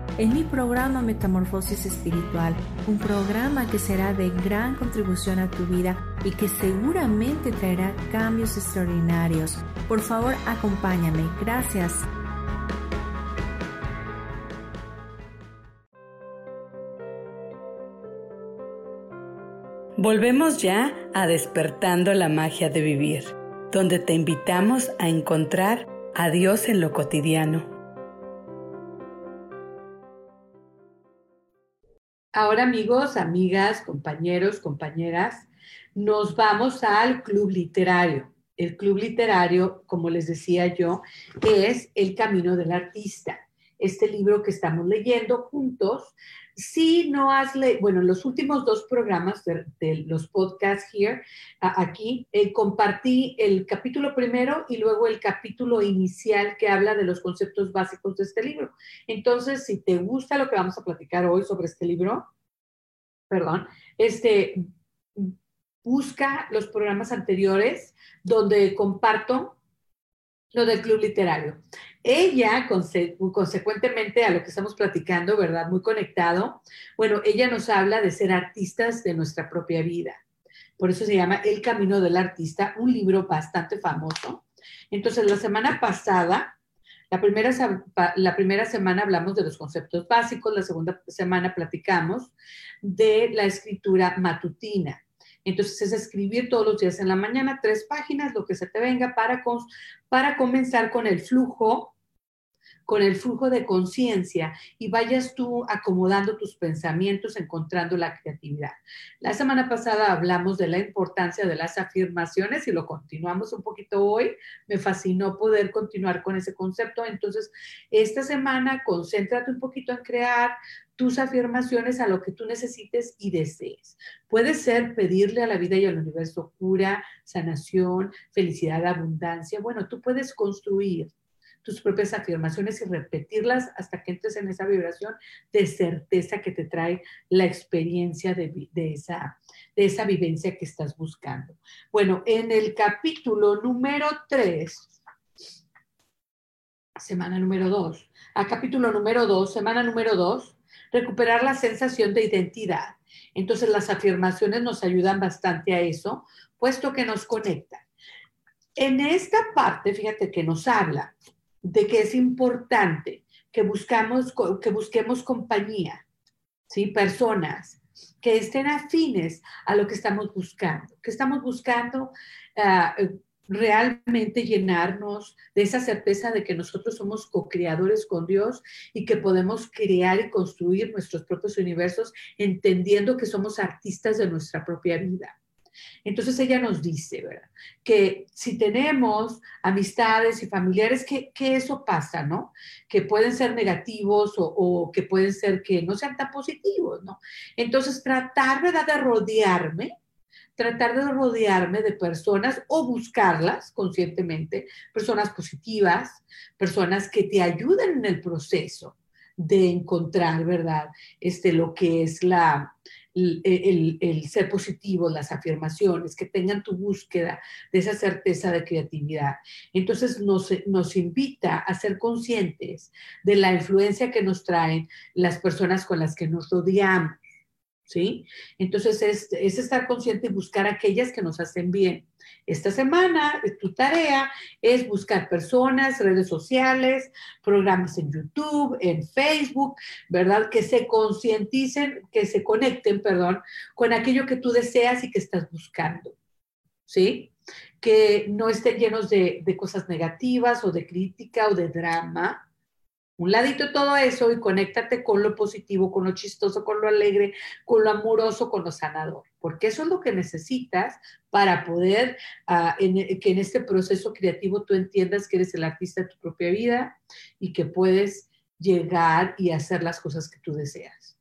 en mi programa Metamorfosis Espiritual, un programa que será de gran contribución a tu vida y que seguramente traerá cambios extraordinarios. Por favor, acompáñame. Gracias. Volvemos ya a despertando la magia de vivir, donde te invitamos a encontrar a Dios en lo cotidiano Ahora amigos, amigas, compañeros, compañeras, nos vamos al club literario. El club literario, como les decía yo, es El Camino del Artista. Este libro que estamos leyendo juntos si no has leído, bueno, los últimos dos programas de, los podcasts here, aquí, eh, compartí el capítulo primero y luego el capítulo inicial que habla de los conceptos básicos de este libro. Entonces, si te gusta lo que vamos a platicar hoy sobre este libro, perdón, este, busca los programas anteriores donde comparto lo del club literario. Ella, consecuentemente a lo que estamos platicando, ¿verdad? Muy conectado, bueno, ella nos habla de ser artistas de nuestra propia vida. Por eso se llama El Camino del Artista, un libro bastante famoso. Entonces, la semana pasada, la primera, la primera semana hablamos de los conceptos básicos, la segunda semana platicamos de la escritura matutina. Entonces es escribir todos los días en la mañana tres páginas, lo que se te venga, para, para comenzar con el flujo con el flujo de conciencia y vayas tú acomodando tus pensamientos, encontrando la creatividad. La semana pasada hablamos de la importancia de las afirmaciones y lo continuamos un poquito hoy. Me fascinó poder continuar con ese concepto. Entonces, esta semana concéntrate un poquito en crear tus afirmaciones a lo que tú necesites y desees. Puede ser pedirle a la vida y al universo cura, sanación, felicidad, abundancia. Bueno, tú puedes construir tus propias afirmaciones y repetirlas hasta que entres en esa vibración de certeza que te trae la experiencia de, esa, de esa vivencia que estás buscando. Bueno, en el capítulo número 3, semana número 2, a capítulo número 2, semana número 2, recuperar la sensación de identidad. Entonces las afirmaciones nos ayudan bastante a eso, puesto que nos conectan. En esta parte, fíjate que nos habla de que es importante que, buscamos, que busquemos compañía, ¿sí? personas que estén afines a lo que estamos buscando, que estamos buscando ah, realmente llenarnos de esa certeza de que nosotros somos co-creadores con Dios y que podemos crear y construir nuestros propios universos entendiendo que somos artistas de nuestra propia vida. Entonces ella nos dice, ¿verdad? Que si tenemos amistades y familiares, que, eso pasa, ¿no? Que pueden ser negativos o, o, que pueden ser que no sean tan positivos, ¿no? Entonces tratar, ¿verdad? De rodearme, tratar de rodearme de personas o buscarlas conscientemente, personas positivas, personas que te ayuden en el proceso de encontrar, ¿verdad? Este, lo que es la, el, ser positivo, las afirmaciones, que tengan tu búsqueda de esa certeza de creatividad. Entonces nos invita a ser conscientes de la influencia que nos traen las personas con las que nos rodeamos. ¿Sí? Entonces es, estar consciente y buscar aquellas que nos hacen bien. Esta semana tu tarea es buscar personas, redes sociales, programas en YouTube, en Facebook, ¿verdad? Que se concienticen, que se conecten, perdón, con aquello que tú deseas y que estás buscando, ¿sí? Que no estén llenos de, de cosas negativas o de crítica o de drama, un ladito todo eso y conéctate con lo positivo, con lo chistoso, con lo alegre, con lo amoroso, con lo sanador, porque eso es lo que necesitas para poder ah, que en este proceso creativo tú entiendas que eres el artista de tu propia vida y que puedes llegar y hacer las cosas que tú deseas.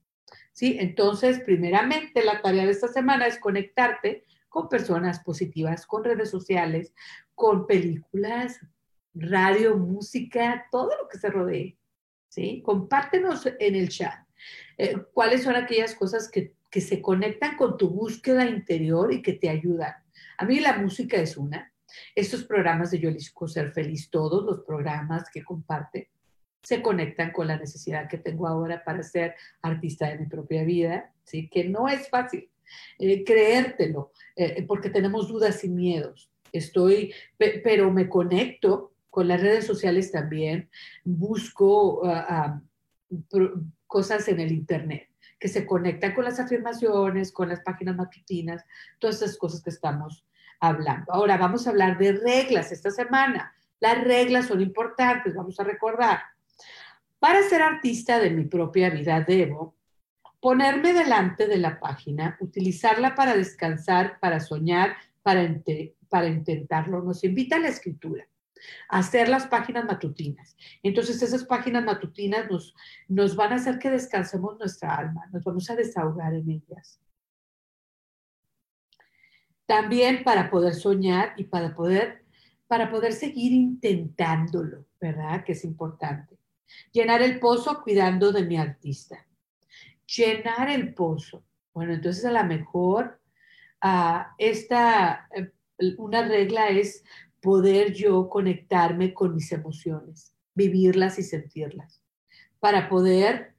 ¿Sí? Entonces, primeramente, la tarea de esta semana es conectarte con personas positivas, con redes sociales, con películas, radio, música, todo lo que se rodee ¿sí? Compártenos en el chat eh, cuáles son aquellas cosas que, se conectan con tu búsqueda interior y que te ayudan. A mí la música es una. Estos programas de Yo elijo ser feliz, todos los programas que comparte, se conectan con la necesidad que tengo ahora para ser artista de mi propia vida, ¿sí? Que no es fácil eh, creértelo, eh, porque tenemos dudas y miedos. Estoy, pero me conecto con las redes sociales también busco ah, ah, cosas en el Internet que se conectan con las afirmaciones, con las páginas matutinas, todas esas cosas que estamos hablando. Ahora vamos a hablar de reglas esta semana. Las reglas son importantes, vamos a recordar. Para ser artista de mi propia vida debo ponerme delante de la página, utilizarla para descansar, para soñar, para, para intentarlo. Nos invita a la escritura hacer las páginas matutinas. Entonces esas páginas matutinas nos, nos van a hacer que descansemos nuestra alma, nos vamos a desahogar en ellas. También para poder soñar y para poder, para poder seguir intentándolo, ¿verdad? Que es importante. Llenar el pozo cuidando de mi artista. Llenar el pozo. Bueno, entonces a lo mejor uh, esta, eh, una regla es poder yo conectarme con mis emociones, vivirlas y sentirlas, para poder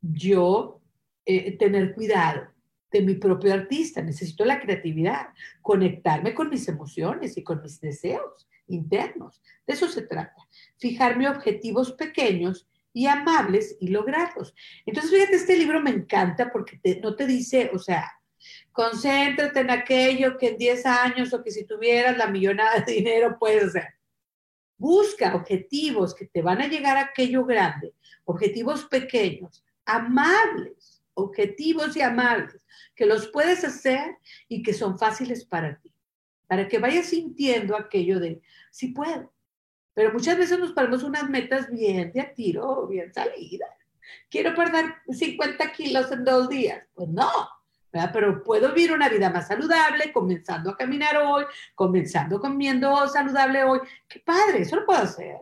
yo eh, tener cuidado de mi propio artista. Necesito la creatividad, conectarme con mis emociones y con mis deseos internos. De eso se trata. Fijarme objetivos pequeños y amables y lograrlos. Entonces, fíjate, este libro me encanta porque no te dice, o sea, Concéntrate en aquello que en 10 años o que si tuvieras la millonada de dinero puedes hacer. Busca objetivos que te van a llegar a aquello grande, objetivos pequeños, amables, objetivos y amables, que los puedes hacer y que son fáciles para ti, para que vayas sintiendo aquello de, sí puedo. Pero muchas veces nos ponemos unas metas bien de a tiro, bien salidas. Quiero perder 50 kilos en dos días. Pues no, pero puedo vivir una vida más saludable, comenzando a caminar hoy, comenzando comiendo saludable hoy. Qué padre, eso lo puedo hacer.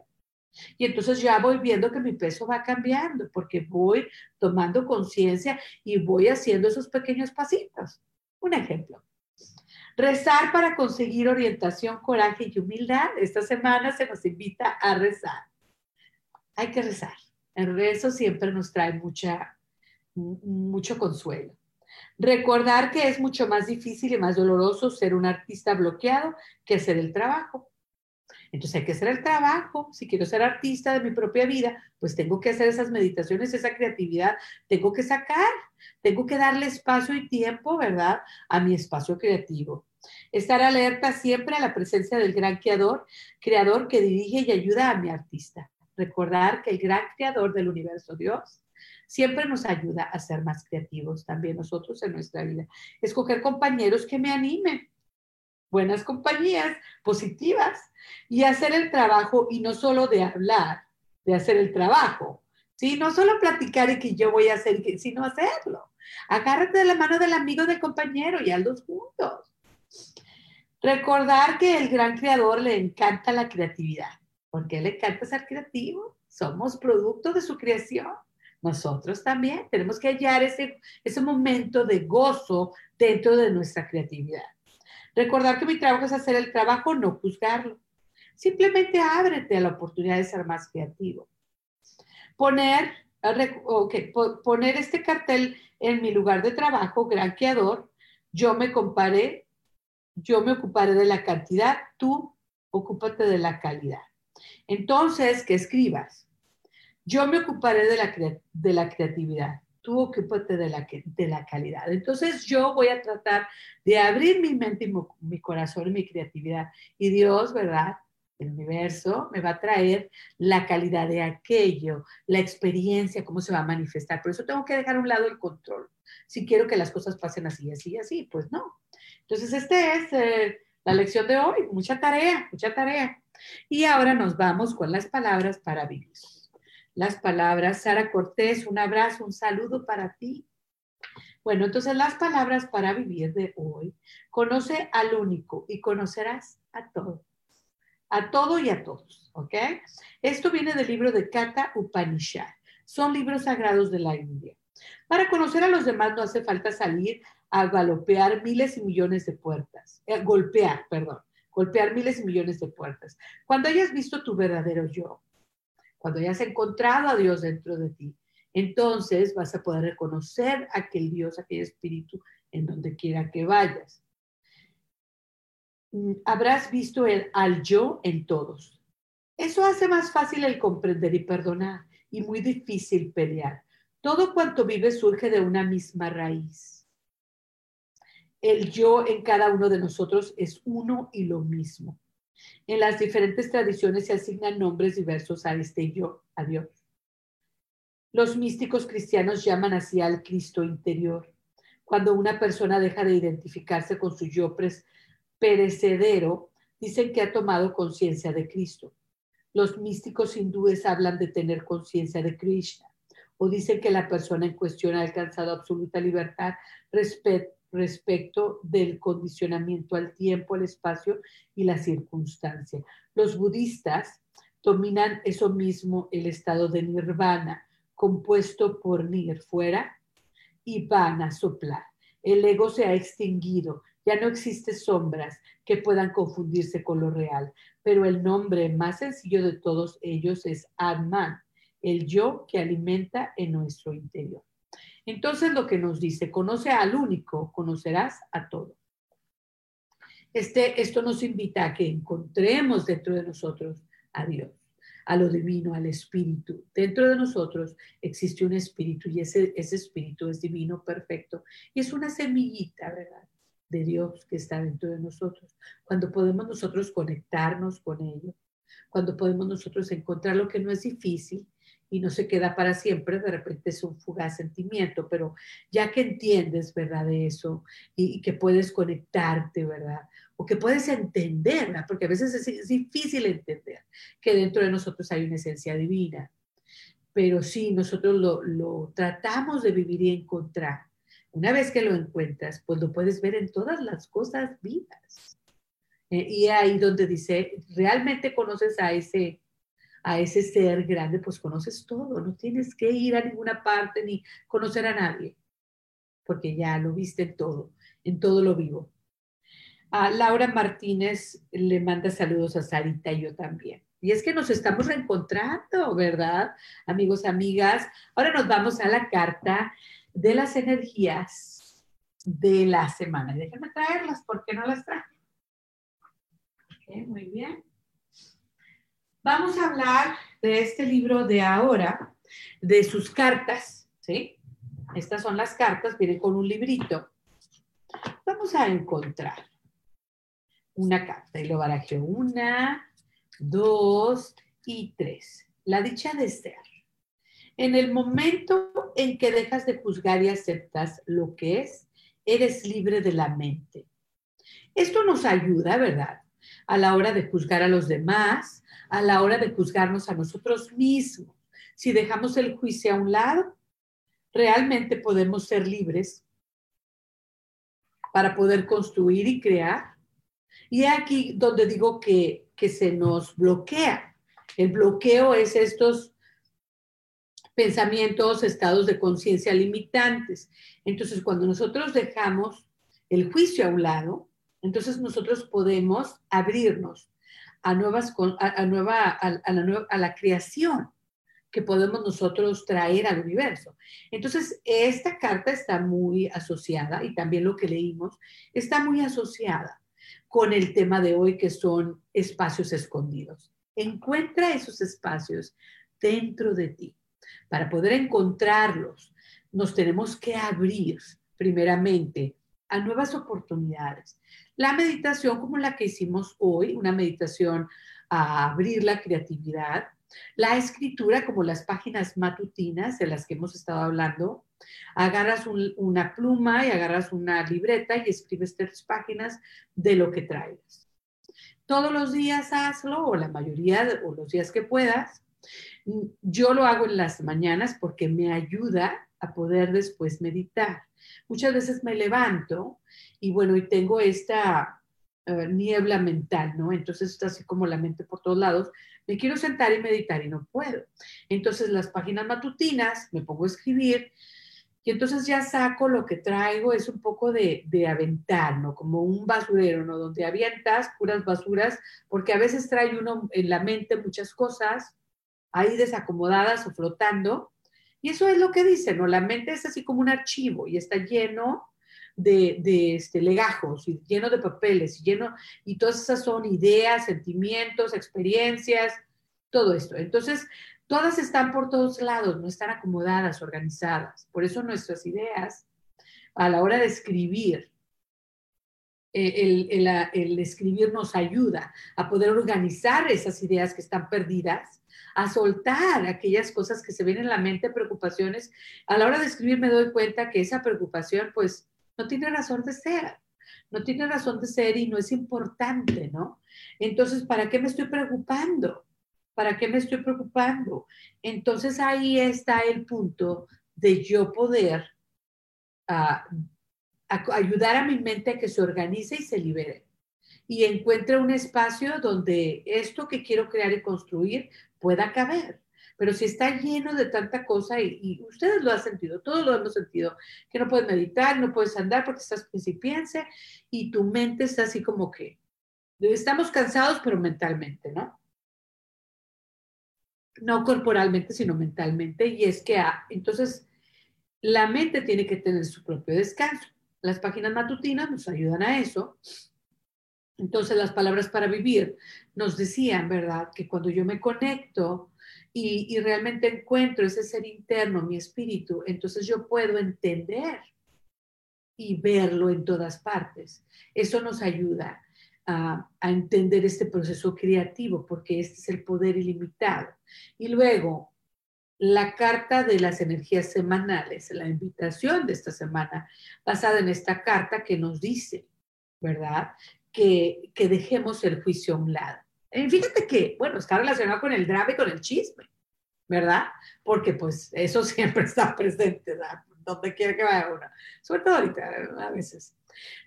Y entonces ya voy viendo que mi peso va cambiando porque voy tomando conciencia y voy haciendo esos pequeños pasitos. Un ejemplo. Rezar para conseguir orientación, coraje y humildad. Esta semana se nos invita a rezar. Hay que rezar. El rezo siempre nos trae mucha, mucho consuelo. Recordar que es mucho más difícil y más doloroso ser un artista bloqueado que hacer el trabajo. Entonces hay que hacer el trabajo. Si quiero ser artista de mi propia vida, pues tengo que hacer esas meditaciones, esa creatividad, tengo que sacar, tengo que darle espacio y tiempo, ¿verdad? A mi espacio creativo. Estar alerta siempre a la presencia del gran creador, creador que dirige y ayuda a mi artista. Recordar que el gran creador del universo, Dios, siempre nos ayuda a ser más creativos también nosotros en nuestra vida. Escoger compañeros que me animen, buenas compañías, positivas, y hacer el trabajo y no solo de hablar, de hacer el trabajo, ¿sí? No solo platicar y que yo voy a hacer, sino hacerlo. Agárrate de la mano del amigo del compañero y hazlos juntos. Recordar que el gran creador le encanta la creatividad, porque le encanta ser creativo. Somos producto de su creación nosotros también tenemos que hallar ese, ese momento de gozo dentro de nuestra creatividad. Recordar que mi trabajo es hacer el trabajo, no juzgarlo. Simplemente ábrete a la oportunidad de ser más creativo. Poner poner este cartel en mi lugar de trabajo, gran creador, yo me comparé, yo me ocuparé de la cantidad, tú ocúpate de la calidad. Entonces, que escribas, yo me ocuparé de la, de la creatividad, tú ocúpate de la, de la calidad. Entonces, yo voy a tratar de abrir mi mente y mi corazón y mi creatividad. Y Dios, ¿verdad? el universo me va a traer la calidad de aquello, la experiencia, cómo se va a manifestar. Por eso tengo que dejar a un lado el control. Si quiero que las cosas pasen así, así, así, pues no. Entonces, esta es eh, la lección de hoy. Mucha tarea, mucha tarea. Y ahora nos vamos con las palabras para vivir. Las palabras, Sara Cortés, un abrazo, un saludo para ti. Bueno, entonces las palabras para vivir de hoy, conoce al único y conocerás a todos a todo y a todos, ¿ok? Esto viene del libro de Kata Upanishad. Son libros sagrados de la India. Para conocer a los demás no hace falta salir a galopear miles y millones de puertas, eh, golpear, perdón, golpear miles y millones de puertas. Cuando hayas visto tu verdadero yo, cuando hayas encontrado a Dios dentro de ti, entonces vas a poder reconocer aquel Dios, aquel espíritu en donde quiera que vayas. Mm, habrás visto el al yo en todos. Eso hace más fácil el comprender y perdonar y muy difícil pelear. Todo cuanto vive surge de una misma raíz. El yo en cada uno de nosotros es uno y lo mismo. En las diferentes tradiciones se asignan nombres diversos a este yo, a Dios. Los místicos cristianos llaman así al Cristo interior. Cuando una persona deja de identificarse con su yo perecedero, dicen que ha tomado conciencia de Cristo. Los místicos hindúes hablan de tener conciencia de Krishna o dicen que la persona en cuestión ha alcanzado absoluta libertad respecto del condicionamiento al tiempo, al espacio y la circunstancia. Los budistas dominan eso mismo, el estado de nirvana, compuesto por nir, fuera, y vana, soplar. El ego se ha extinguido ya no existen sombras que puedan confundirse con lo real, pero el nombre más sencillo de todos ellos es Atman, el yo que alimenta en nuestro interior. Entonces lo que nos dice, conoce al único, conocerás a todo. Este, esto nos invita a que encontremos dentro de nosotros a Dios, a lo divino, al espíritu. Dentro de nosotros existe un espíritu y ese, ese espíritu es divino, perfecto. Y es una semillita, ¿verdad? de Dios que está dentro de nosotros, cuando podemos nosotros conectarnos con ello, cuando podemos nosotros encontrar lo que no es difícil y no se queda para siempre, de repente es un fugaz sentimiento, pero ya que entiendes, ¿verdad? De eso y, que puedes conectarte, ¿verdad? O que puedes entender, ¿verdad? Porque a veces es, difícil entender que dentro de nosotros hay una esencia divina, pero sí, nosotros lo, tratamos de vivir y encontrar una vez que lo encuentras, pues lo puedes ver en todas las cosas vivas. Eh, y ahí donde dice, realmente conoces a ese, a ese ser grande, pues conoces todo, no tienes que ir a ninguna parte ni conocer a nadie, porque ya lo viste todo, en todo lo vivo. A Laura Martínez le manda saludos a Sarita y yo también. Y es que nos estamos reencontrando, ¿verdad? Amigos, amigas. Ahora nos vamos a la carta de las energías de la semana. Déjenme traerlas porque no las traje. muy bien. Vamos a hablar de este libro de ahora, de sus cartas, ¿sí? Estas son las cartas, vienen con un librito. Vamos a encontrar una carta y lo barajeo una, dos y tres. La dicha de ser. En el momento en que dejas de juzgar y aceptas lo que es, eres libre de la mente. Esto nos ayuda, ¿verdad? A la hora de juzgar a los demás, a la hora de juzgarnos a nosotros mismos. Si dejamos el juicio a un lado, realmente podemos ser libres para poder construir y crear. Y aquí donde digo que, que se nos bloquea. El bloqueo es estos pensamientos, estados de conciencia limitantes. Entonces, cuando nosotros dejamos el juicio a un lado, entonces nosotros podemos abrirnos a nuevas, a, nueva, a, la a la creación que podemos nosotros traer al universo. Entonces, esta carta está muy asociada, y también lo que leímos, está muy asociada con el tema de hoy, que son espacios escondidos. Encuentra esos espacios dentro de ti. Para poder encontrarlos, nos tenemos que abrir primeramente a nuevas oportunidades. La meditación como la que hicimos hoy, una meditación a abrir la creatividad, la escritura, como las páginas matutinas de las que hemos estado hablando, agarras una pluma y agarras una libreta y escribes tres páginas de lo que traigas. Todos los días hazlo, o la mayoría, o los días que puedas. Yo lo hago en las mañanas porque me ayuda a poder después meditar. Muchas veces me levanto y bueno, y tengo esta eh, niebla mental, ¿no? Entonces está así como la mente por todos lados. Me quiero sentar y meditar y no puedo. Entonces las páginas matutinas, me pongo a escribir y entonces ya saco lo que traigo, es un poco de, de aventar, ¿no? Como un basurero, ¿no? Donde avientas puras basuras, porque a veces trae uno en la mente muchas cosas ahí desacomodadas o flotando. Y eso es lo que dice, ¿no? La mente es así como un archivo y está lleno de, este, legajos y lleno de papeles, y lleno, y todas esas son ideas, sentimientos, experiencias, todo esto. Entonces, todas están por todos lados, no están acomodadas, organizadas. Por eso nuestras ideas, a la hora de escribir, el, el, escribir nos ayuda a poder organizar esas ideas que están perdidas, a soltar aquellas cosas que se ven en la mente, preocupaciones. A la hora de escribir me doy cuenta que esa preocupación, pues, no tiene razón de ser, no tiene razón de ser y no es importante, ¿no? Entonces, ¿para qué me estoy preocupando? ¿Para qué me estoy preocupando? Entonces ahí está el punto de yo poder ah, ayudar a mi mente a que se organice y se libere y encuentre un espacio donde esto que quiero crear y construir pueda caber. Pero si está lleno de tanta cosa, y, ustedes lo han sentido, todos lo hemos sentido, que no puedes meditar, no puedes andar porque estás principiense y tu mente está así como que estamos cansados, pero mentalmente, ¿no? No corporalmente, sino mentalmente. Y es que, ah, entonces, la mente tiene que tener su propio descanso. Las páginas matutinas nos ayudan a eso. Entonces, las palabras para vivir nos decían, ¿verdad? Que cuando yo me conecto y, realmente encuentro ese ser interno, mi espíritu, entonces yo puedo entender y verlo en todas partes. Eso nos ayuda a, entender este proceso creativo, porque este es el poder ilimitado. Y luego, la carta de las energías semanales, la invitación de esta semana, basada en esta carta que nos dice, ¿verdad? Que, que dejemos el juicio a un lado eh, fíjate que, bueno, está relacionado con el drama y con el chisme, ¿verdad? Porque pues eso siempre está presente, ¿verdad? donde quiera que vaya uno, sobre todo ahorita, a veces.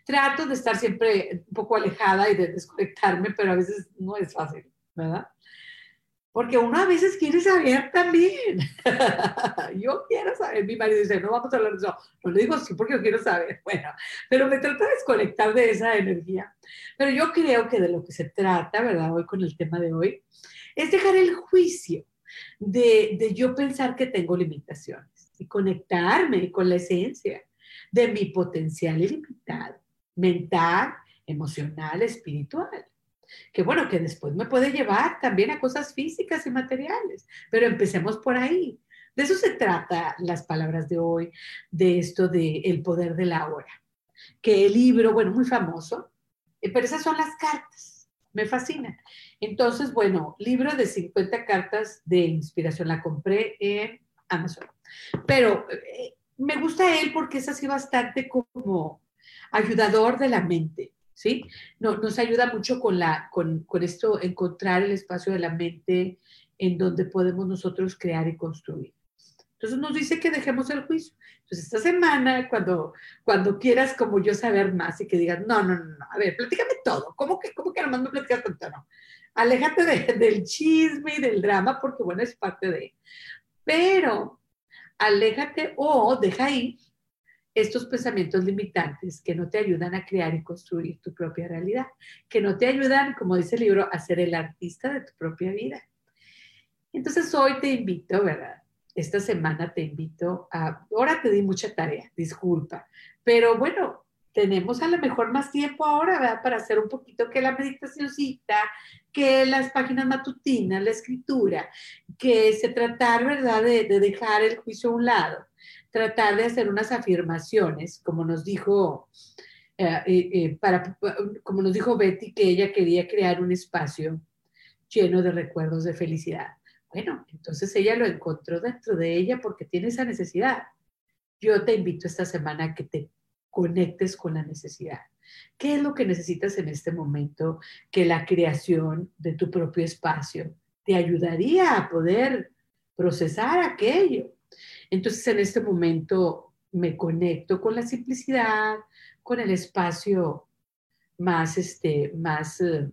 Trato de estar siempre un poco alejada y de desconectarme, pero a veces no es fácil, ¿verdad? Porque uno a veces quiere saber también. yo quiero saber. Mi marido dice, no vamos a hablar de eso. No le digo sí porque yo quiero saber. Bueno, pero me trata de desconectar de esa energía. Pero yo creo que de lo que se trata, ¿verdad? Hoy con el tema de hoy, es dejar el juicio de, de yo pensar que tengo limitaciones y conectarme con la esencia de mi potencial ilimitado, mental, emocional, espiritual que bueno, que después me puede llevar también a cosas físicas y materiales, pero empecemos por ahí. De eso se trata las palabras de hoy, de esto de el poder de la hora, que el libro, bueno, muy famoso, eh, pero esas son las cartas, me fascinan. Entonces, bueno, libro de 50 cartas de inspiración, la compré en Amazon, pero eh, me gusta él porque es así bastante como ayudador de la mente. ¿Sí? No, nos ayuda mucho con, la, con, con esto, encontrar el espacio de la mente en donde podemos nosotros crear y construir. Entonces nos dice que dejemos el juicio. Entonces esta semana, cuando, cuando quieras como yo saber más y que digas, no, no, no, a ver, platícame todo. ¿Cómo que, cómo que nomás me platicas tanto? No. Aléjate del chisme y del drama porque, bueno, es parte de... Pero aléjate o deja ahí estos pensamientos limitantes que no te ayudan a crear y construir tu propia realidad, que no te ayudan, como dice el libro, a ser el artista de tu propia vida. Entonces hoy te invito, ¿verdad? Esta semana te invito a, ahora te di mucha tarea, disculpa, pero bueno, tenemos a lo mejor más tiempo ahora, ¿verdad? Para hacer un poquito que la meditacióncita, que las páginas matutinas, la escritura, que se tratar, ¿verdad? De, de dejar el juicio a un lado, tratar de hacer unas afirmaciones, como nos dijo eh, eh, eh, para, como nos dijo Betty, que ella quería crear un espacio lleno de recuerdos de felicidad. Bueno, entonces ella lo encontró dentro de ella porque tiene esa necesidad. Yo te invito esta semana a que te conectes con la necesidad. ¿Qué es lo que necesitas en este momento que la creación de tu propio espacio te ayudaría a poder procesar aquello? Entonces en este momento me conecto con la simplicidad, con el espacio más, este, más, eh,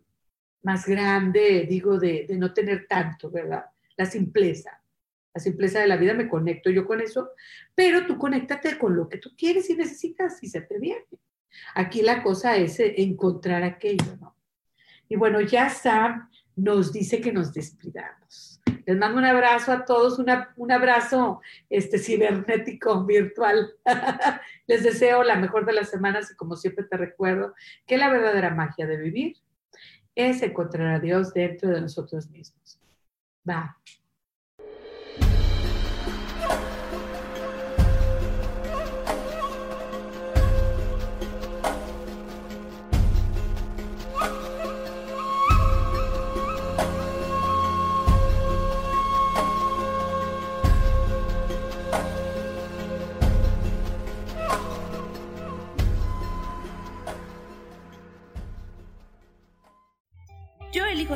más grande, digo, de, de no tener tanto, ¿verdad? La simpleza. La simpleza de la vida me conecto yo con eso, pero tú conéctate con lo que tú quieres y necesitas y se te viene. Aquí la cosa es eh, encontrar aquello, ¿no? Y bueno, ya Sam nos dice que nos despidamos. Les mando un abrazo a todos, un abrazo este, cibernético, virtual. Les deseo la mejor de las semanas y como siempre te recuerdo que la verdadera magia de vivir es encontrar a Dios dentro de nosotros mismos. Va.